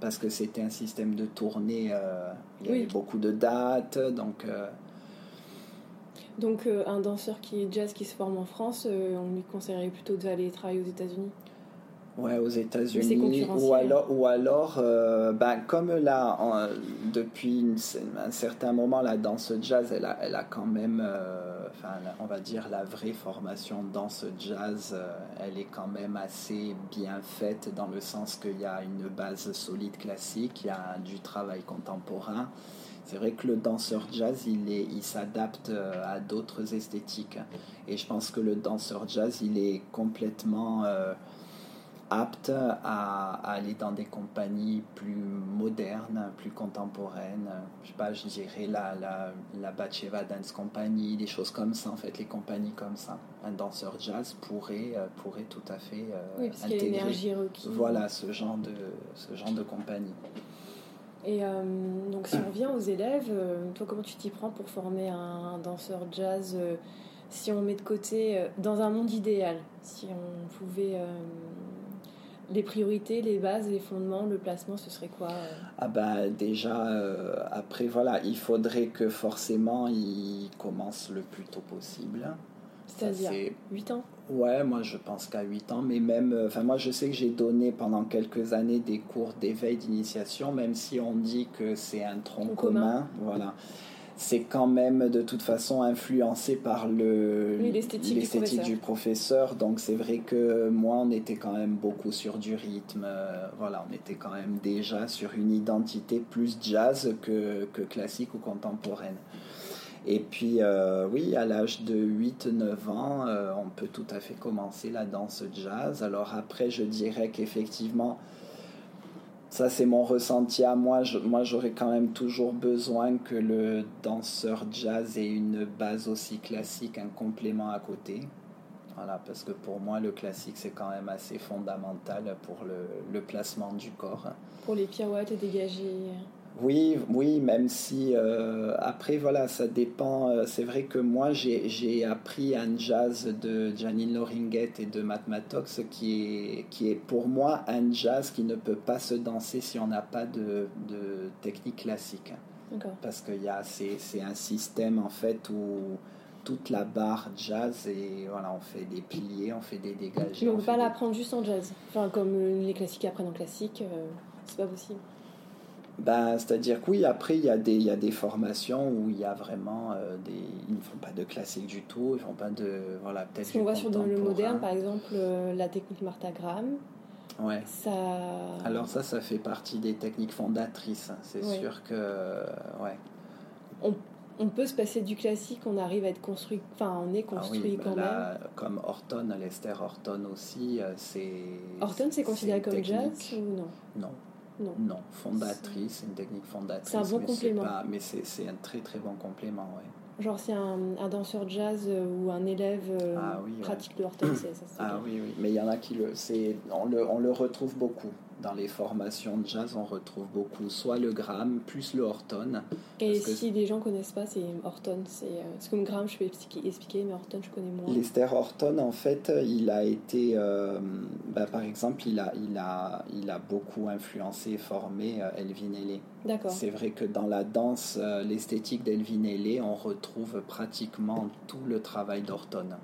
Parce que c'était un système de tournée, il y avait beaucoup de dates, donc donc euh, un danseur qui est jazz qui se forme en France, euh, on lui conseillerait plutôt d'aller travailler aux États-Unis Ouais, aux États-Unis. Ou alors, ou alors euh, ben, comme là, depuis un certain moment, la danse jazz, elle a, elle a quand même, enfin, on va dire, la vraie formation danse jazz, elle est quand même assez bien faite dans le sens qu'il y a une base solide classique, il y a du travail contemporain. C'est vrai que le danseur jazz, il, est, il s'adapte euh, à d'autres esthétiques. Et je pense que le danseur jazz, il est complètement euh, apte à, aller dans des compagnies plus modernes, plus contemporaines. Je sais pas, je dirais la, la, la Dance Company, des choses comme ça, en fait, les compagnies comme ça. Un danseur jazz pourrait, euh, pourrait tout à fait oui, parce intégrer voilà, ce genre de, ce genre de compagnie. Et euh, donc si on revient aux élèves, euh, toi comment tu t'y prends pour former un, danseur jazz euh, Si on met de côté, dans un monde idéal, si on pouvait... les priorités, les bases, les fondements, le placement, ce serait quoi Ah bah déjà, après voilà, il faudrait que forcément il commence le plus tôt possible. C'est-à-dire 8 ans? Ouais, moi je pense qu'à 8 ans, mais même, euh, enfin moi je sais que j'ai donné pendant quelques années des cours d'éveil d'initiation, même si on dit que c'est un tronc commun, voilà. C'est quand même de toute façon influencé par le l'esthétique du, professeur. Donc c'est vrai que moi on était quand même beaucoup sur du rythme. Euh, voilà, on était quand même déjà sur une identité plus jazz que, que classique ou contemporaine. Et puis, euh, oui, à l'âge de 8-9 ans, euh, on peut tout à fait commencer la danse jazz. Alors après, je dirais qu'effectivement, ça c'est mon ressenti à moi. moi, j'aurais quand même toujours besoin que le danseur jazz ait une base aussi classique, un complément à côté. Voilà, parce que pour moi, le classique, c'est quand même assez fondamental pour le, le placement du corps. Pour les pirouettes dégagées. Oui, oui, même si euh, après voilà, ça dépend. Euh, c'est vrai que moi j'ai appris un jazz de Janine Loringuet et de Matt Mattox qui est, qui est pour moi un jazz qui ne peut pas se danser si on n'a pas de, de, technique classique. Parce que c'est un système en fait où toute la barre jazz et voilà, on fait des pliés, on fait des dégagés. Mais on ne peut pas l'apprendre juste en jazz. Enfin, comme les classiques apprennent en classique, euh, c'est pas possible. Ben, C'est-à-dire que oui, après, il y, a des, il y a des formations où il y a vraiment euh, des. Ils ne font pas de classique du tout, ils font pas de. Voilà, peut-être. qu'on voit sur le moderne, par exemple, euh, la technique Martha Graham. Ouais. Ça... Alors, ça, ça fait partie des techniques fondatrices. Hein. C'est sûr que. Ouais. On, on, peut se passer du classique, on arrive à être construit. Enfin, on est ah construit quand même. Comme Horton, Lester Horton aussi, euh, c'est. Horton, c'est considéré comme jazz ou non? Non. Non. fondatrice, c'est une technique fondatrice. C'est un bon complément. mais c'est un très très bon complément, oui. Genre si un, un, danseur jazz euh, ou un élève euh, ah pratique de Horton, ça Ah oui, oui, mais il y en a qui le... On le, on le retrouve beaucoup dans les formations de jazz, on retrouve beaucoup soit le Gram plus le Horton. Et si des gens connaissent pas, c'est Horton. C'est euh, comme Gram, je peux expliquer, mais Horton, je connais moins. Lester Horton, en fait, il a été, euh, bah, par exemple, il a, il a, il a beaucoup influencé et formé euh, Elvin Ailey. D'accord. C'est vrai que dans la danse, l'esthétique d'Elvin Ailey, on retrouve pratiquement tout le travail d'Horton.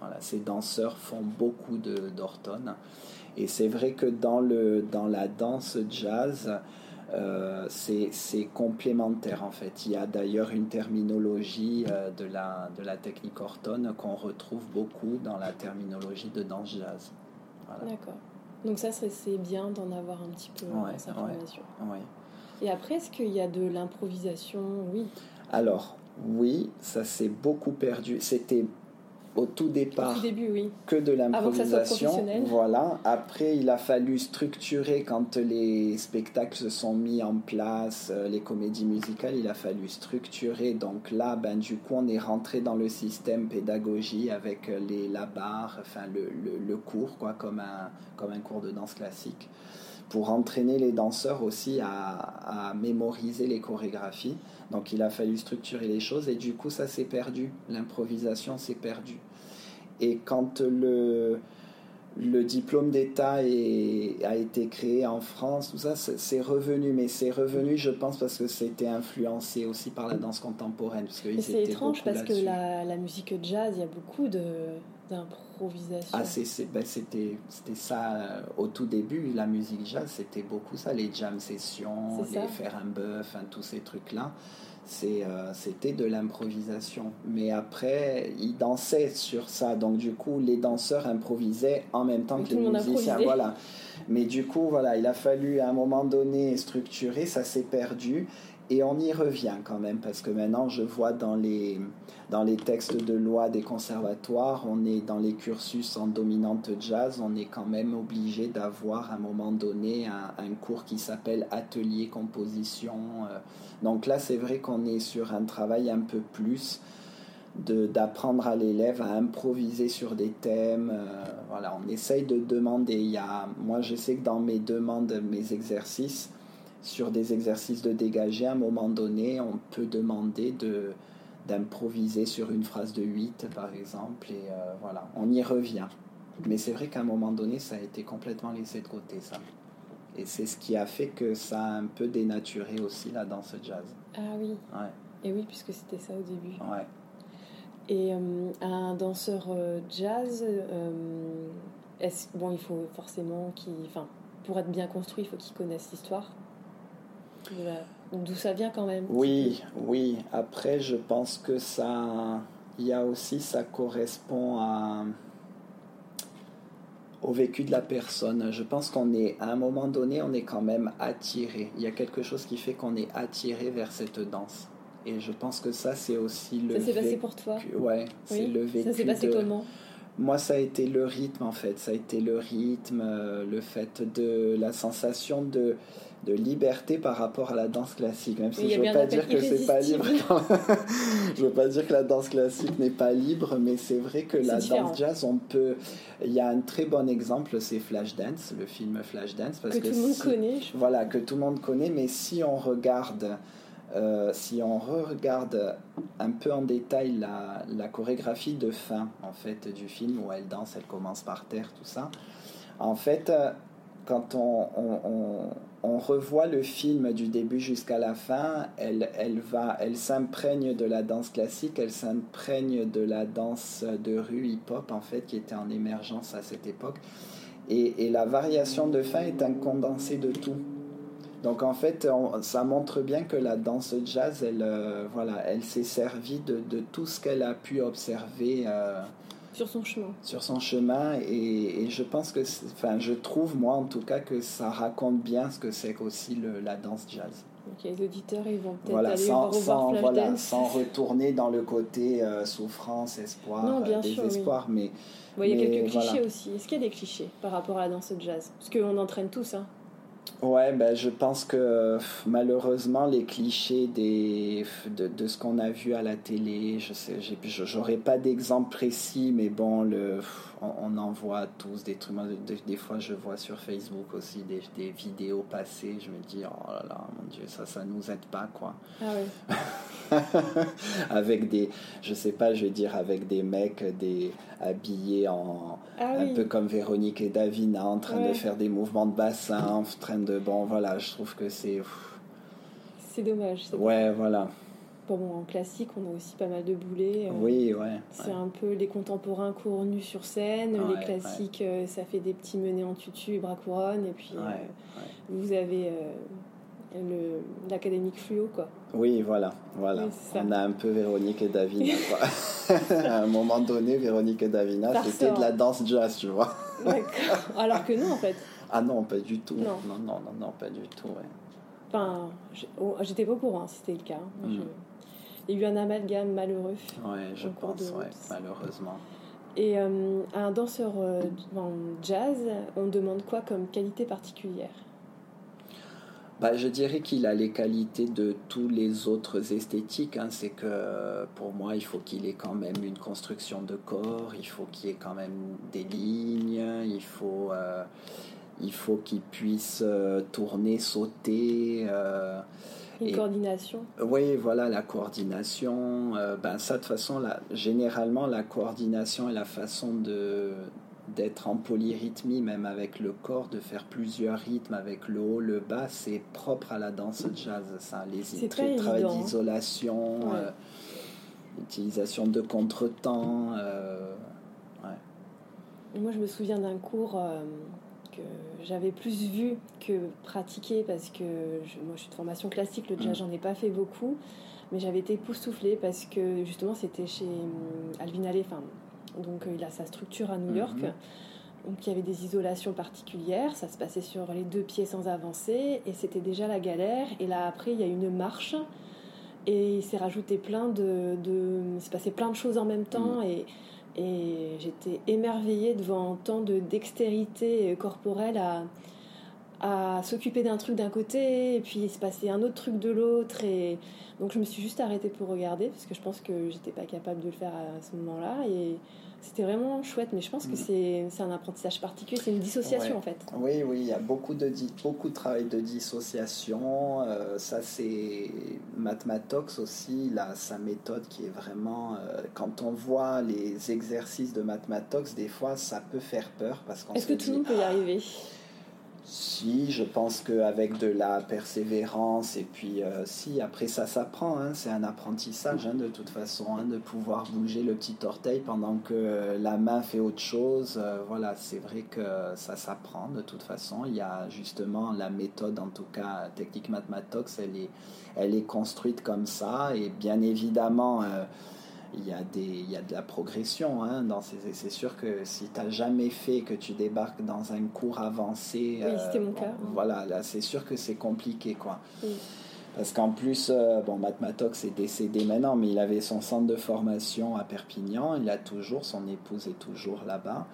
Voilà, ces danseurs font beaucoup d'Horton. Et c'est vrai que dans, le, dans la danse jazz, euh, c'est complémentaire en fait. Il y a d'ailleurs une terminologie euh, de, la, de la technique Horton qu'on retrouve beaucoup dans la terminologie de danse jazz. D'accord. Donc ça, c'est bien d'en avoir un petit peu ouais, cette information. Et après, est-ce qu'il y a de l'improvisation? Oui. Alors, oui, ça s'est beaucoup perdu. C'était au tout départ que de l'improvisation. Voilà. Après, il a fallu structurer quand les spectacles se sont mis en place, euh, les comédies musicales, il a fallu structurer. Donc là, ben, du coup, on est rentré dans le système pédagogie avec euh, les, la barre, enfin le, le, cours, quoi, comme un, comme un cours de danse classique, pour entraîner les danseurs aussi à, à mémoriser les chorégraphies. Donc il a fallu structurer les choses et du coup ça s'est perdu, l'improvisation s'est perdue. Et quand le, le diplôme d'État a été créé en France, tout ça, c'est revenu. Mais c'est revenu, je pense, parce que c'était influencé aussi par la danse contemporaine. C'est étrange parce que la, la, musique jazz, il y a beaucoup d'improvisation. Ah, ben, c'était ça euh, au tout début, la musique jazz, c'était beaucoup ça, les jam sessions, les faire un bœuf, tous ces trucs-là. Euh, c'était de l'improvisation. Mais après, ils dansaient sur ça. Donc, du coup, les danseurs improvisaient en même temps que les musiciens. Voilà. Mais du coup, voilà, il a fallu à un moment donné structurer, ça s'est perdu. Et on y revient quand même, parce que maintenant, je vois dans les, dans les textes de loi des conservatoires, on est dans les cursus en dominante jazz, on est quand même obligé d'avoir à un moment donné un, cours qui s'appelle atelier composition. Euh. Donc là, c'est vrai qu'on est sur un travail un peu plus d'apprendre à l'élève à improviser sur des thèmes. Euh, voilà, on essaye de demander. Il y a, moi, je sais que dans mes demandes, mes exercices, sur des exercices de dégager, à un moment donné, on peut demander de d'improviser sur une phrase de 8 par exemple et euh, voilà on y revient. Mais c'est vrai qu'à un moment donné ça a été complètement laissé de côté ça. Et c'est ce qui a fait que ça a un peu dénaturé aussi la danse jazz. Ah oui. Et oui puisque c'était ça au début. Ouais. Et euh, un danseur euh, jazz est bon il faut forcément qu'il enfin pour être bien construit il faut qu'il connaisse l'histoire D'où ça vient quand même. Oui, oui. Après, je pense que ça, il y a aussi, ça correspond à au vécu de la personne. Je pense qu'on est, à un moment donné, on est quand même attiré. Il y a quelque chose qui fait qu'on est attiré vers cette danse. Et je pense que ça, c'est aussi le. Ça s'est passé pour toi? Ouais, c'est le vécu. Ça s'est passé comment? Moi, ça a été le rythme en fait. Ça a été le rythme, euh, le fait de la sensation de de liberté par rapport à la danse classique. Même si je ne veux pas dire que c'est pas libre. je veux pas dire que la danse classique n'est pas libre, mais c'est vrai que la danse jazz, on peut. Il y a un très bon exemple, c'est Flashdance, le film Flashdance, parce que, tout le monde connaît. Voilà, que tout le monde connaît, mais si on regarde. Euh, si on regarde un peu en détail la, la, chorégraphie de fin en fait du film où elle danse, elle commence par terre, tout ça. En fait, quand on, on, revoit le film du début jusqu'à la fin, elle, elle, va, elle s'imprègne de la danse classique, elle s'imprègne de la danse de rue hip-hop, en fait, qui était en émergence à cette époque. Et, la variation de fin est un condensé de tout. Donc en fait, ça montre bien que la danse jazz, elle, euh, voilà, elle s'est servie de, de, tout ce qu'elle a pu observer. Euh, sur son chemin. Sur son chemin, et, et je pense que, enfin, je trouve, moi en tout cas, que ça raconte bien ce que c'est aussi le, la danse jazz. Ok, les auditeurs, ils vont peut-être voilà, aller sans, sans, voilà, sans retourner dans le côté euh, souffrance, espoir, Non, bien euh, sûr, désespoir, mais il y a mais quelques clichés voilà. aussi. Est-ce qu'il y a des clichés par rapport à la danse jazz? Parce qu'on entraîne tous, hein. Ouais, ben, je pense que malheureusement, les clichés des, de, de ce qu'on a vu à la télé, je sais, j'aurais pas d'exemple précis, mais bon, le, on, on en voit tous des trucs. Moi, des, des fois, je vois sur Facebook aussi des, des vidéos passées, je me dis, oh là là, mon Dieu, ça, ça nous aide pas, quoi. Ah avec des, je sais pas, je vais dire, avec des mecs des, habillés en, Ah un peu comme Véronique et Davina, en train Ouais. de faire des mouvements de bassin, en train de. Bon, voilà, je trouve que c'est. C'est dommage. Ouais, voilà. Bon, bon, en classique, on a aussi pas mal de boulets. euh, Oui, ouais. C'est ouais. un peu les contemporains courent nus sur scène, Ouais, les classiques, euh, ça fait des petits menés en tutu et bras couronne, et puis euh, vous avez l'académique fluo, quoi. Oui, voilà, voilà. Oui. On a un peu Véronique et Davina, quoi. à un moment donné, Véronique et Davina, c'était de la danse jazz, tu vois. D'accord. Alors que non, en fait. Ah non, pas du tout. Non. non, non, non, non, pas du tout, ouais. Enfin, oh, j'étais pas au courant si c'était le cas. hein. Mm. Je- Il y a eu un amalgame malheureux. Ouais, je pense, ouais, malheureusement. Et euh, à un danseur euh, en jazz, on demande quoi comme qualité particulière? Bah, je dirais qu'il a les qualités de tous les autres esthétiques. hein. C'est que pour moi, il faut qu'il ait quand même une construction de corps, il faut qu'il ait quand même des lignes, il faut, euh, il faut qu'il puisse euh, tourner, sauter. Une Et- coordination oui, voilà, la coordination. euh, ben ça, de toute façon, la, généralement, la coordination et la façon de d'être en polyrythmie, même avec le corps, de faire plusieurs rythmes avec le haut, le bas, c'est propre à la danse jazz. Ça, les pas travail hein. d'isolation, Ouais. euh, utilisation de contretemps. euh, Et Moi, je me souviens d'un cours que j'avais plus vu que pratiqué parce que je- moi, je suis de formation classique, le jazz, Mm. j'en ai pas fait beaucoup, mais j'avais été époustouflée parce que justement, c'était chez hum, Alvin enfin, donc euh, il a sa structure à New York. Mhm. Donc il y avait des isolations particulières, ça se passait sur les deux pieds sans avancer, et c'était déjà la galère. Et là après, il y a une marche, et il s'est rajouté plein de, de il s'est passé plein de choses en même temps, et, et j'étais émerveillée devant tant de dextérité corporelle à, à s'occuper d'un truc d'un côté, et puis se passait un autre truc de l'autre, et donc je me suis juste arrêtée pour regarder, parce que je pense que j'étais pas capable de le faire à ce moment-là, et c'était vraiment chouette, mais je pense que Mm. c'est un apprentissage particulier, c'est une dissociation Ouais. en fait. Oui, oui, il y a beaucoup de, beaucoup de travail de dissociation. euh, ça, c'est Mathmatox aussi, il a sa méthode qui est vraiment. euh, quand on voit les exercices de Mathmatox, des fois, ça peut faire peur parce qu'on Est-ce que tout le monde peut y arriver? Si, je pense qu'avec de la persévérance, et puis euh, si, après ça s'apprend, hein, c'est un apprentissage hein, de toute façon, hein, de pouvoir bouger le petit orteil pendant que euh, la main fait autre chose. euh, voilà, c'est vrai que ça s'apprend de toute façon. Il y a justement la méthode, en tout cas, technique Mathmatox, elle elle est construite comme ça, et bien évidemment. Euh, il y, a des, il y a de la progression. Hein, dans ces, c'est sûr que si tu n'as jamais fait, que tu débarques dans un cours avancé, Oui, c'était mon bon, cas. Voilà, là, c'est sûr que c'est compliqué. quoi. Oui. Parce qu'en plus, euh, bon, Mathmatox est décédé maintenant, mais il avait son centre de formation à Perpignan. Il a toujours, son épouse est toujours là-bas.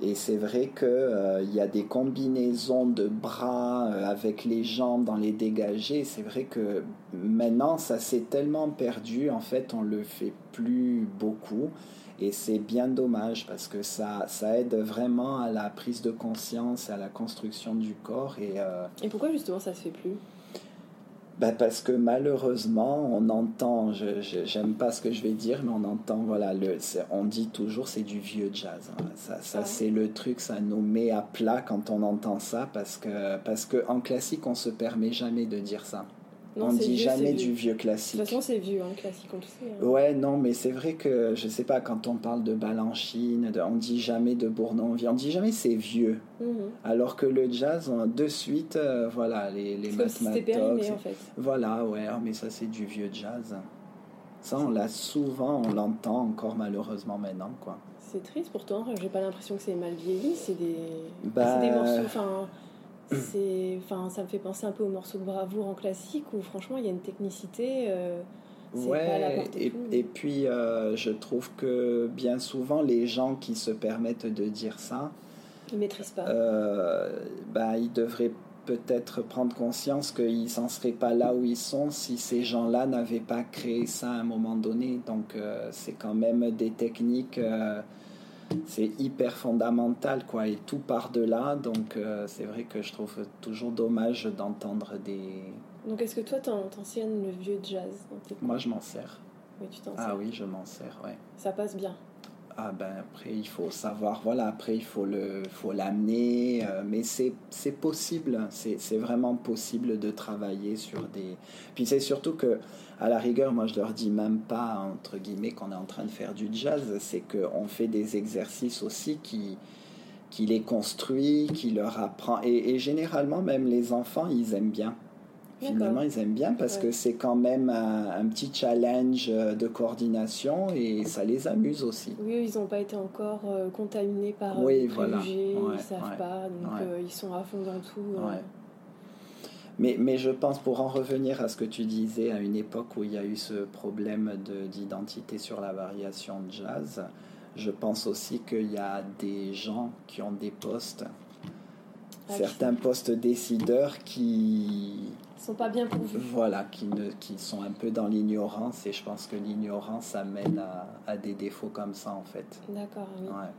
Et c'est vrai qu'il euh, y a des combinaisons de bras euh, avec les jambes dans les dégagés. C'est vrai que maintenant, ça s'est tellement perdu. En fait, on le fait plus beaucoup. Et c'est bien dommage parce que ça, ça aide vraiment à la prise de conscience, à la construction du corps. Et, euh, Et pourquoi justement ça se fait plus? Bah parce que malheureusement, on entend, je, j'aime pas ce que je vais dire, mais on entend, voilà, le, on dit toujours c'est du vieux jazz. hein. Ça, ça Ah. c'est le truc, ça nous met à plat quand on entend ça, parce que, parce que en classique, on se permet jamais de dire ça. Non, on c'est dit vieux, jamais du vieux. vieux De classique. toute façon, c'est vieux, hein, classique, on le sait. hein. Ouais, non, mais c'est vrai que, je sais pas, quand on parle de Balanchine, de, on dit jamais de Bournonville, on dit jamais c'est vieux. Mhm. Alors que le jazz, on de suite, euh, voilà, les, les périmé, en fait. Voilà, ouais, ah, mais ça c'est du vieux jazz. Ça, on l'a souvent, on l'entend encore malheureusement maintenant, quoi. C'est triste pourtant, j'ai pas l'impression que c'est mal vieilli, c'est des, Bah, des morceaux, enfin, c'est, enfin, ça me fait penser un peu aux morceaux de bravoure en classique où franchement il y a une technicité, euh, c'est pas à la Ouais, et, de tout. et puis euh, je trouve que bien souvent les gens qui se permettent de dire ça, ils maîtrisent pas. euh, bah, ils devraient peut-être prendre conscience qu'ils s'en seraient pas là où ils sont si ces gens-là n'avaient pas créé ça à un moment donné. Donc c'est quand même des techniques, c'est hyper fondamental quoi, et tout part de là. Donc euh, c'est vrai que je trouve toujours dommage d'entendre des. Donc est-ce que toi t'en- t'enseignes le vieux jazz Moi je m'en sers. Oui, tu t'en Ah sers. oui, je m'en sers, ouais. Ça passe bien. Ah ben après il faut savoir voilà après il faut le faut l'amener euh, mais c'est possible c'est c'est vraiment possible de travailler sur des puis c'est surtout que à la rigueur moi je leur dis même pas entre guillemets qu'on est en train de faire du jazz c'est que on fait des exercices aussi qui qui les construit qui leur apprend et généralement même les enfants ils aiment bien Finalement, ils aiment bien parce Ouais. que c'est quand même un, un petit challenge euh, de coordination et ça les amuse aussi. Oui, ils n'ont pas été encore euh, contaminés par euh, Oui, des voilà. préjugés, Ouais, ils savent ouais, pas, donc euh, ils sont à fond dans tout. euh. Mais, mais je pense, pour en revenir à ce que tu disais, à une époque où il y a eu ce problème de- d'identité sur la variation de jazz, je pense aussi qu'il y a des gens qui ont des postes, Ah, certains postes décideurs qui, sont pas bien pourvus. voilà, qui, ne, qui sont un peu dans l'ignorance et je pense que l'ignorance amène à, à des défauts comme ça en fait. D'accord, oui. Ouais.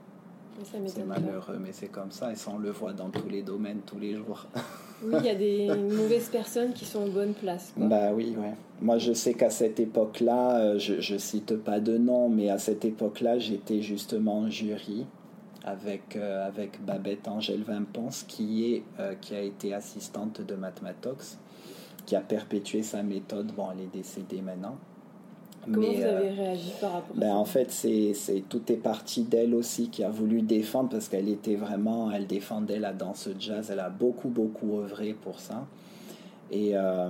C'est malheureux, mais c'est comme ça et ça on le voit dans tous les domaines, tous les jours. Oui, il y a des mauvaises personnes qui sont aux bonnes places. Quoi. Bah oui, ouais. Moi, je sais qu'à cette époque-là, euh, je, je cite pas de nom, mais à cette époque-là, j'étais justement en jury avec, euh, avec Babette Angèle Vimpons, qui, est, euh, qui a été assistante de Mathmatox, qui a perpétué sa méthode. Bon, elle est décédée maintenant. Comment mais, vous euh, avez réagi par rapport à ben, ça en fait, c'est, c'est, tout est parti d'elle aussi qui a voulu défendre parce qu'elle était vraiment, elle défendait la danse jazz. Elle a beaucoup, beaucoup œuvré pour ça. Et, euh,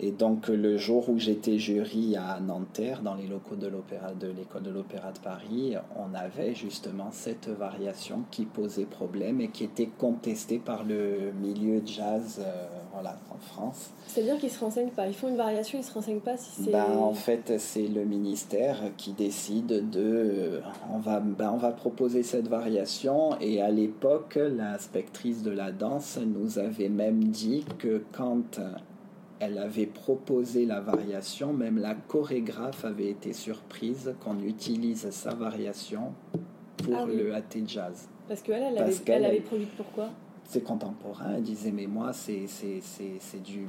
et donc, le jour où j'étais jury à Nanterre, dans les locaux de, l'opéra, de l'école de l'Opéra de Paris, on avait justement cette variation qui posait problème et qui était contestée par le milieu jazz euh, voilà, en France. C'est-à-dire qu'ils se renseignent pas. Ils font une variation, ils se renseignent pas si c'est. Ben, en fait, c'est le ministère qui décide de. euh, On va, ben, on va proposer cette variation. Et à l'époque, l'inspectrice de la danse nous avait même dit que quand elle avait proposé la variation, même la chorégraphe avait été surprise qu'on utilise sa variation pour Ah oui. le AT Jazz. Parce qu'elle, elle, Parce avait, qu'elle, elle avait elle- produit pourquoi C'est contemporain. Elle disait, mais moi, c'est, du,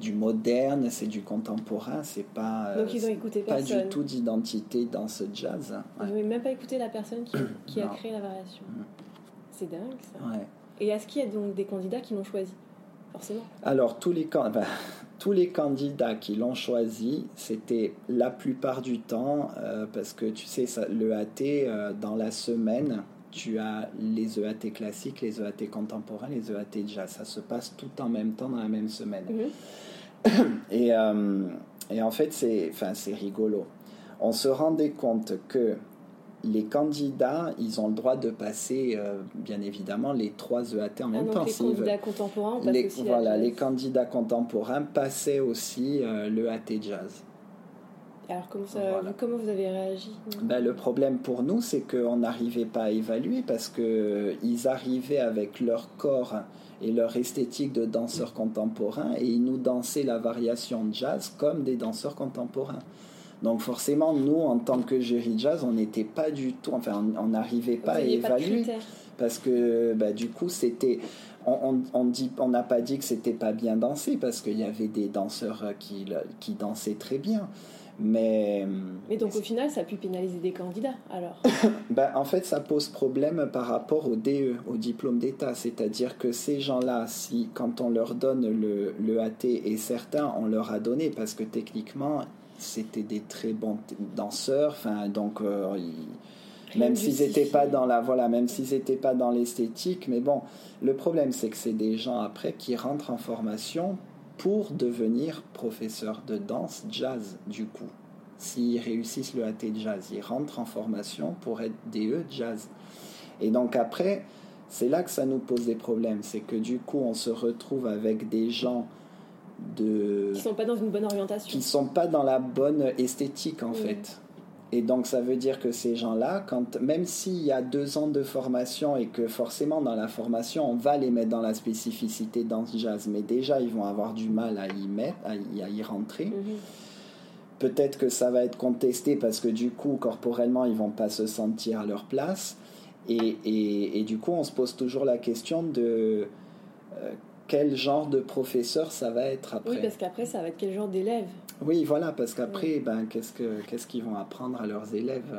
du moderne, c'est du contemporain, c'est pas. euh, Donc ils ont écouté pas personne. du tout d'identité dans ce jazz. Ils Ouais. n'ont même pas écouté la personne qui, qui a créé la variation. Mm. C'est dingue ça. Ouais. Et est-ce qu'il y a donc des candidats qui l'ont choisi? Forcément. Alors, tous les, ben, tous les candidats qui l'ont choisi, c'était la plupart du temps, euh, parce que tu sais, ça, le AT, euh, dans la semaine, tu as les EAT classiques, les EAT contemporains, les EAT jazz. Ça se passe tout en même temps dans la même semaine. Mhm. Et, euh, et en fait, c'est rigolo. On se rendait compte que les candidats, ils ont le droit de passer, euh, bien évidemment, les trois EAT en Ah, même donc temps. les candidats contemporains, Les, aussi voilà, les candidats contemporains passaient aussi euh, le AT Jazz. Alors comment, ça, Voilà. vous- comment vous avez réagi? Ben, le problème pour nous, c'est qu'on n'arrivait pas à évaluer parce qu'ils arrivaient avec leur corps et leur esthétique de danseurs contemporains et ils nous dansaient la variation jazz comme des danseurs contemporains. Donc forcément, nous, en tant que jury jazz, on n'était pas du tout, enfin, on n'arrivait pas à pas évaluer. parce que bah, du coup c'était on on- on n'a pas dit que c'était pas bien dansé parce qu'il y avait des danseurs euh, qui qui dansaient très bien Mais, mais donc au final, ça a pu pénaliser des candidats alors ben, En fait, ça pose problème par rapport au DE, au diplôme d'État. C'est-à-dire que ces gens-là, si quand on leur donne le, le AT, et certains on leur a donné parce que techniquement, c'était des très bons danseurs, enfin, donc euh, même s'ils n'étaient pas dans la voilà, même s'ils n'étaient pas dans l'esthétique, mais bon, le problème c'est que c'est des gens après qui rentrent en formation pour devenir professeur de danse jazz du coup. S'ils réussissent le AT jazz, ils rentrent en formation pour être DE jazz. Et donc après, c'est là que ça nous pose des problèmes, c'est que du coup on se retrouve avec des gens de qui sont pas dans une bonne orientation, qui sont pas dans la bonne esthétique en fait. Et donc ça veut dire que ces gens-là, quand même s'il y a deux ans de formation et que forcément dans la formation on va les mettre dans la spécificité dans le jazz, mais déjà ils vont avoir du mal à y mettre, à y, rentrer. Mhm. Peut-être que ça va être contesté parce que du coup corporellement ils vont pas se sentir à leur place. Et, et, et du coup on se pose toujours la question de euh, quel genre de professeur ça va être après. Oui, parce qu'après, ça va être quel genre d'élève. Oui, voilà, parce qu'après, ben, qu'est-ce qu'ils qu'est-ce qu'ils vont apprendre à leurs élèves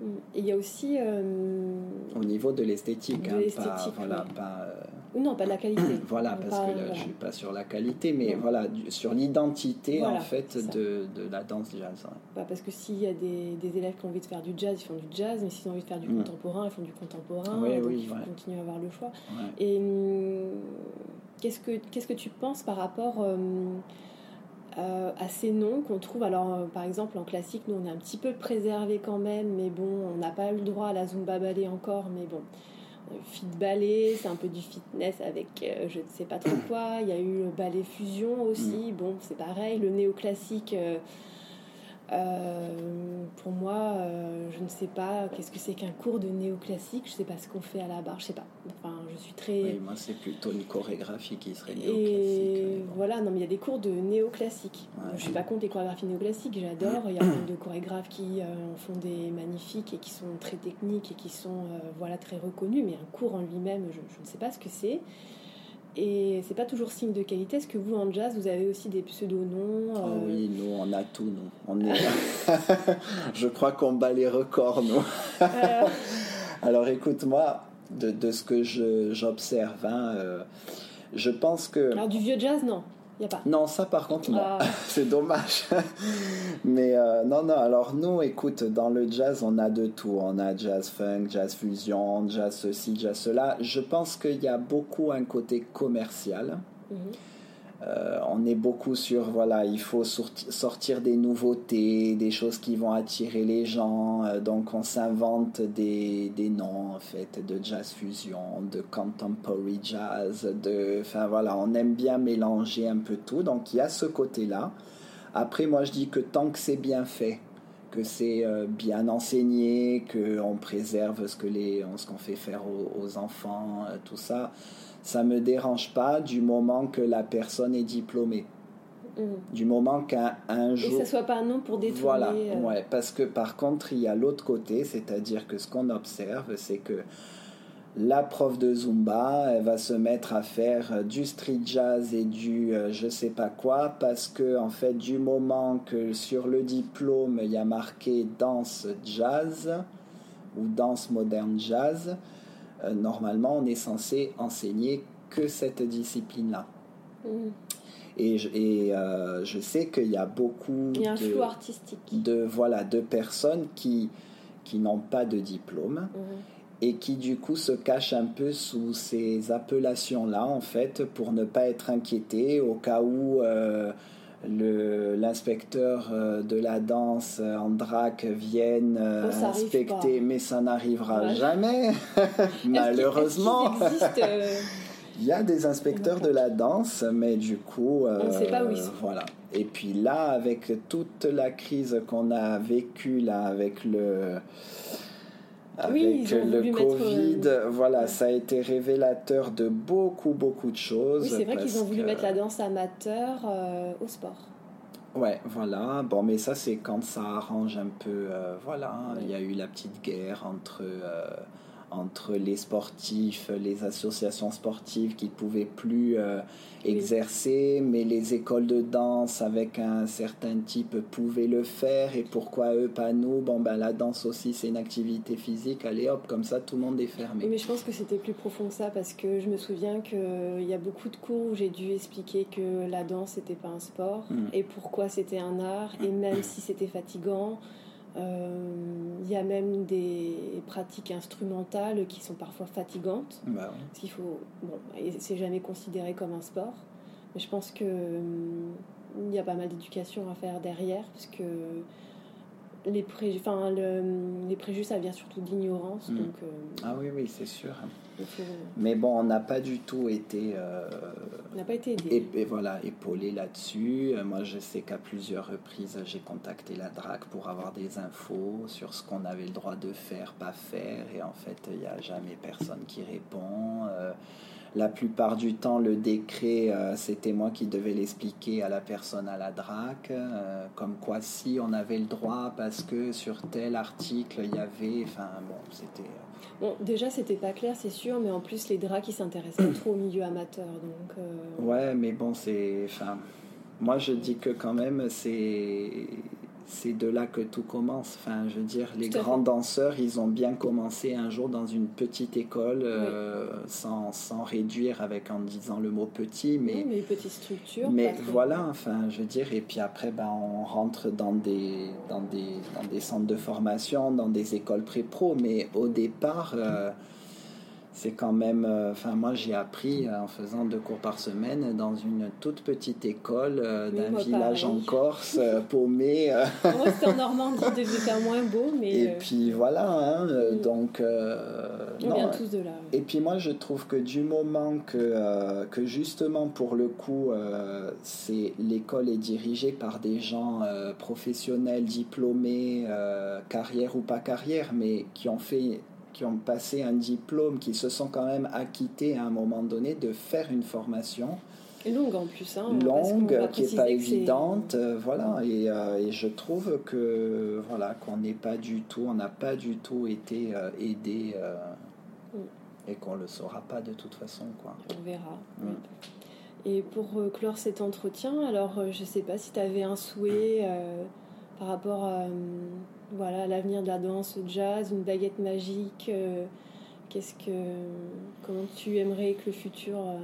mm. il y a aussi. Euh, Au niveau de l'esthétique, hein, pas, voilà, pas, euh, non, pas de la qualité. voilà, parce que là, je ne suis pas sur la qualité, mais voilà, sur l'identité en fait de, de, la danse jazz. Bah, parce que s'il y a des, des, élèves qui ont envie de faire du jazz, ils font du jazz, mais s'ils ont envie de faire du mm. contemporain, ils font du contemporain. Oui, donc oui, il faut continuer à avoir le choix. Et hum, qu'est-ce que qu'est-ce que tu penses par rapport hum, euh, à ces noms qu'on trouve. Alors, euh, par exemple, en classique, nous, on est un petit peu préservé quand même, mais bon, on n'a pas eu le droit à la Zumba ballet encore, mais bon. Euh, fit ballet, c'est un peu du fitness avec je ne sais pas trop quoi. Il y a eu le ballet fusion aussi, mm. bon, c'est pareil. Le néoclassique, euh, pour moi, euh, je ne sais pas qu'est-ce que c'est qu'un cours de néoclassique. Je ne sais pas ce qu'on fait à la barre. Je sais pas. Enfin, je suis très. Oui, moi, c'est plutôt une chorégraphie qui serait néoclassique. Et voilà, non, mais il y a des cours de néoclassique. je suis pas contre les chorégraphies néoclassiques. J'adore. Il y a plein de chorégraphes qui euh, en font des magnifiques et qui sont très techniques et qui sont voilà très reconnus. Mais un cours en lui-même, je, je ne sais pas ce que c'est. Et c'est pas toujours signe de qualité. Est-ce que vous, en jazz, vous avez aussi des pseudo-noms Ah oui, nous, on a tout, nous. On est... Je crois qu'on bat les records, nous. Euh. Alors, écoute-moi, de, de, ce que j'observe, hein, euh, je pense que... Alors, du vieux jazz, non non, ça par contre, non. Ah. c'est dommage. Mais euh, non, non, alors nous, écoute, dans le jazz, on a de tout. On a jazz funk, jazz fusion, jazz ceci, jazz cela. Je pense qu'il y a beaucoup un côté commercial. Mhm. Euh, on est beaucoup sur, voilà, il faut sortir des nouveautés, des choses qui vont attirer les gens. Euh, donc on s'invente des, des, noms, en fait, de jazz fusion, de contemporary jazz, de... Enfin voilà, on aime bien mélanger un peu tout. Donc il y a ce côté-là. Après, moi je dis que tant que c'est bien fait, que c'est euh, bien enseigné, qu'on préserve ce que les, ce qu'on fait faire aux, enfants, tout ça ça me dérange pas du moment que la personne est diplômée. Mm. Du moment qu'un un jour. Et que ce soit pas un nom pour détourner. Voilà, euh. ouais, parce que par contre, il y a l'autre côté, c'est-à-dire que ce qu'on observe, c'est que la prof de Zumba, elle va se mettre à faire du street jazz et du euh, je sais pas quoi, parce que en fait, du moment que sur le diplôme, il y a marqué danse jazz ou danse moderne jazz, euh, normalement, on est censé enseigner que cette discipline-là. Mm. Et, je, et euh, je sais qu'il y a beaucoup de, artistique. de voilà de personnes qui qui n'ont pas de diplôme mm. Et qui du coup se cachent un peu sous ces appellations là en fait pour ne pas être inquiétés au cas où euh, l'inspecteur euh, de la danse euh, en drac vienne euh, inspecter, mais ça n'arrivera jamais, malheureusement. Il y a des inspecteurs de la danse, mais du coup, on ne sait pas où ils sont. Voilà. Et puis là, avec toute la crise qu'on a vécue là, avec le avec le Covid, voilà, ça a été révélateur de beaucoup, beaucoup de choses. Oui, c'est vrai qu'ils ont voulu mettre la danse amateur euh, au sport. Ouais, voilà. Bon, mais ça, c'est quand ça arrange un peu. Euh, voilà, il y a eu la petite guerre entre, euh, entre les sportifs, les associations sportives qui ne pouvaient plus euh, exercer, mais les écoles de danse avec un certain type pouvaient le faire, et pourquoi eux, pas nous? Bon, ben la danse aussi, c'est une activité physique, allez hop, comme ça, tout le monde est fermé. Mais je pense que c'était plus profond que ça, parce que je me souviens qu'il y a beaucoup de cours où j'ai dû expliquer que la danse, n'était pas un sport, mm. et pourquoi c'était un art, et même si c'était fatigant, euh, il y a même des pratiques instrumentales qui sont parfois fatigantes. Bah qu'il faut, bon, c'est jamais considéré comme un sport, mais je pense que hum, il y a pas mal d'éducation à faire derrière, parce que les, enfin, le, les préjugés, ça vient surtout d'ignorance. Mm. Donc, euh, ah oui, oui, c'est sûr. Mais bon, on n'a pas du tout été, euh, n'a pas été aidé. Et, voilà, épaulé là-dessus. Euh, moi, je sais qu'à plusieurs reprises, j'ai contacté la DRAC pour avoir des infos sur ce qu'on avait le droit de faire, pas faire. Et en fait, il n'y a jamais personne qui répond. Euh, la plupart du temps, le décret, c'était moi qui devais l'expliquer à la personne à la DRAC, comme quoi si on avait le droit parce que sur tel article, il y avait... Enfin, bon, c'était... Bon, déjà, c'était pas clair, c'est sûr, mais en plus, les draps qui s'intéressent pas trop au milieu amateur. Donc, euh, Ouais, mais bon, c'est. Enfin, moi, je dis que quand même, c'est c'est de là que tout commence. Enfin, je veux dire, les grands danseurs, ils ont bien commencé un jour dans une petite école, euh, sans, sans, réduire avec en disant le mot petit, mais, oui, mais petite structure. Mais voilà, enfin, je veux dire, et puis après, ben, on rentre dans des, dans des, dans des centres de formation, dans des écoles pré-pro, mais au départ. Euh, c'est quand même. Euh, enfin, moi, j'ai appris euh, en faisant deux cours par semaine dans une toute petite école euh, d'un village en Corse, paumé. moi, c'était en Normandie, faire moins beau, mais. Et puis voilà, hein, mm. donc. On vient tous de là. Et puis moi, je trouve que du moment que, que justement, pour le coup, c'est l'école est dirigée par des gens professionnels, diplômés, carrière ou pas carrière, mais qui ont fait qui ont passé un diplôme, qui se sont quand même acquittés à un moment donné de faire une formation. Longue en plus, hein, longue, qui n'est pas évidente, euh, voilà. Et, euh, et, je trouve que voilà qu'on n'est pas du tout, on n'a pas du tout été euh, aidé mm. et qu'on le saura pas de toute façon, quoi. On verra. Mm. Et pour clore cet entretien, alors je sais pas si tu avais un souhait par rapport à voilà, l'avenir de la danse jazz, une baguette magique. Euh, qu'est-ce que, comment tu aimerais que le futur euh,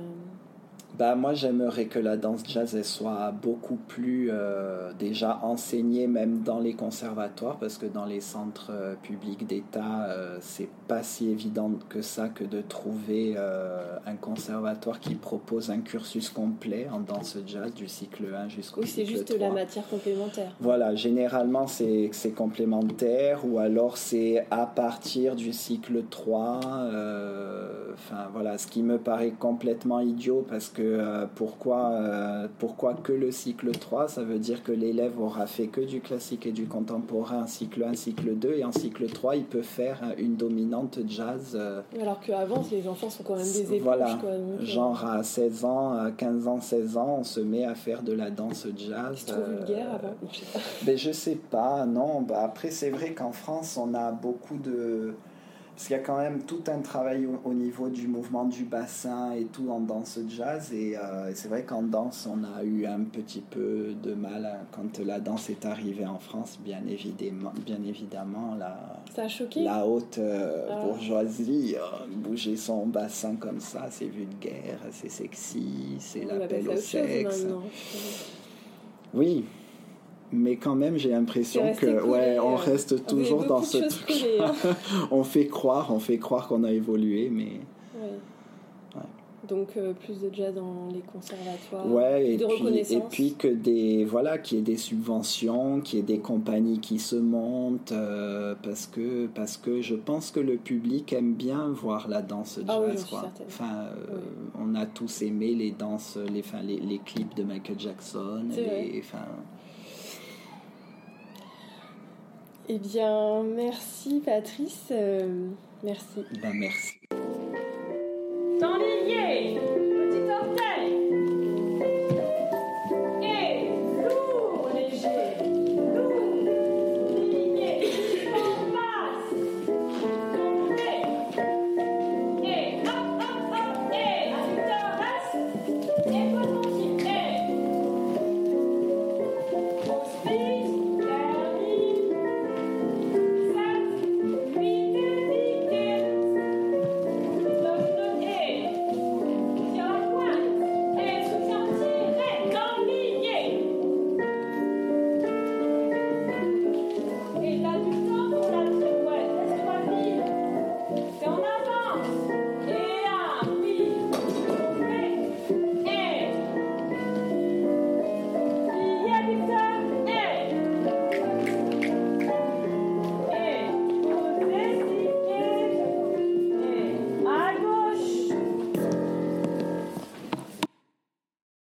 bah, moi, j'aimerais que la danse jazz soit beaucoup plus euh, déjà enseignée, même dans les conservatoires, parce que dans les centres euh, publics d'État, euh, c'est pas si évident que ça que de trouver un conservatoire qui propose un cursus complet en danse jazz du cycle 1 jusqu'au cycle 3. Oui, c'est juste la matière complémentaire. Voilà, généralement, c'est complémentaire, ou alors c'est à partir du cycle 3. Enfin, voilà, ce qui me paraît complètement idiot parce que euh, pourquoi, euh, pourquoi que le cycle 3 Ça veut dire que l'élève aura fait que du classique et du contemporain, cycle 1, cycle 2, et en cycle 3, il peut faire une dominante jazz. Euh, Alors qu'avant, les enfants sont quand même des éponges. Voilà, genre à 16 ans, à 15 ans, 16 ans, on se met à faire de la danse jazz. C'est trop vulgaire avant je sais pas. Ben, je sais pas, non. Bah, après, c'est vrai qu'en France, on a beaucoup de parce qu'il y a quand même tout un travail au, niveau du mouvement du bassin et tout en danse jazz. Euh, et c'est vrai qu'en danse, on a eu un petit peu de mal hein, quand la danse est arrivée en France, bien évidemment. Bien évidemment la, Ça a choqué. la haute euh, ah. bourgeoisie, euh, bouger son bassin comme ça, c'est vulgaire, c'est sexy, c'est l'appel au sexe. Oui, mais quand même j'ai l'impression que ouais on reste toujours dans ce truc. hein. on fait croire on fait croire qu'on a évolué mais donc euh, plus de jazz dans les conservatoires ouais et, de puis, et puis que des voilà qu'il y ait des subventions qu'il y ait des compagnies qui se montent euh, parce que parce que je pense que le public aime bien voir la danse ah jazz quoi. enfin euh, on a tous aimé les danses les enfin, les, les clips de Michael Jackson les, enfin eh bien, merci Patrice. Euh, merci. Ben, merci.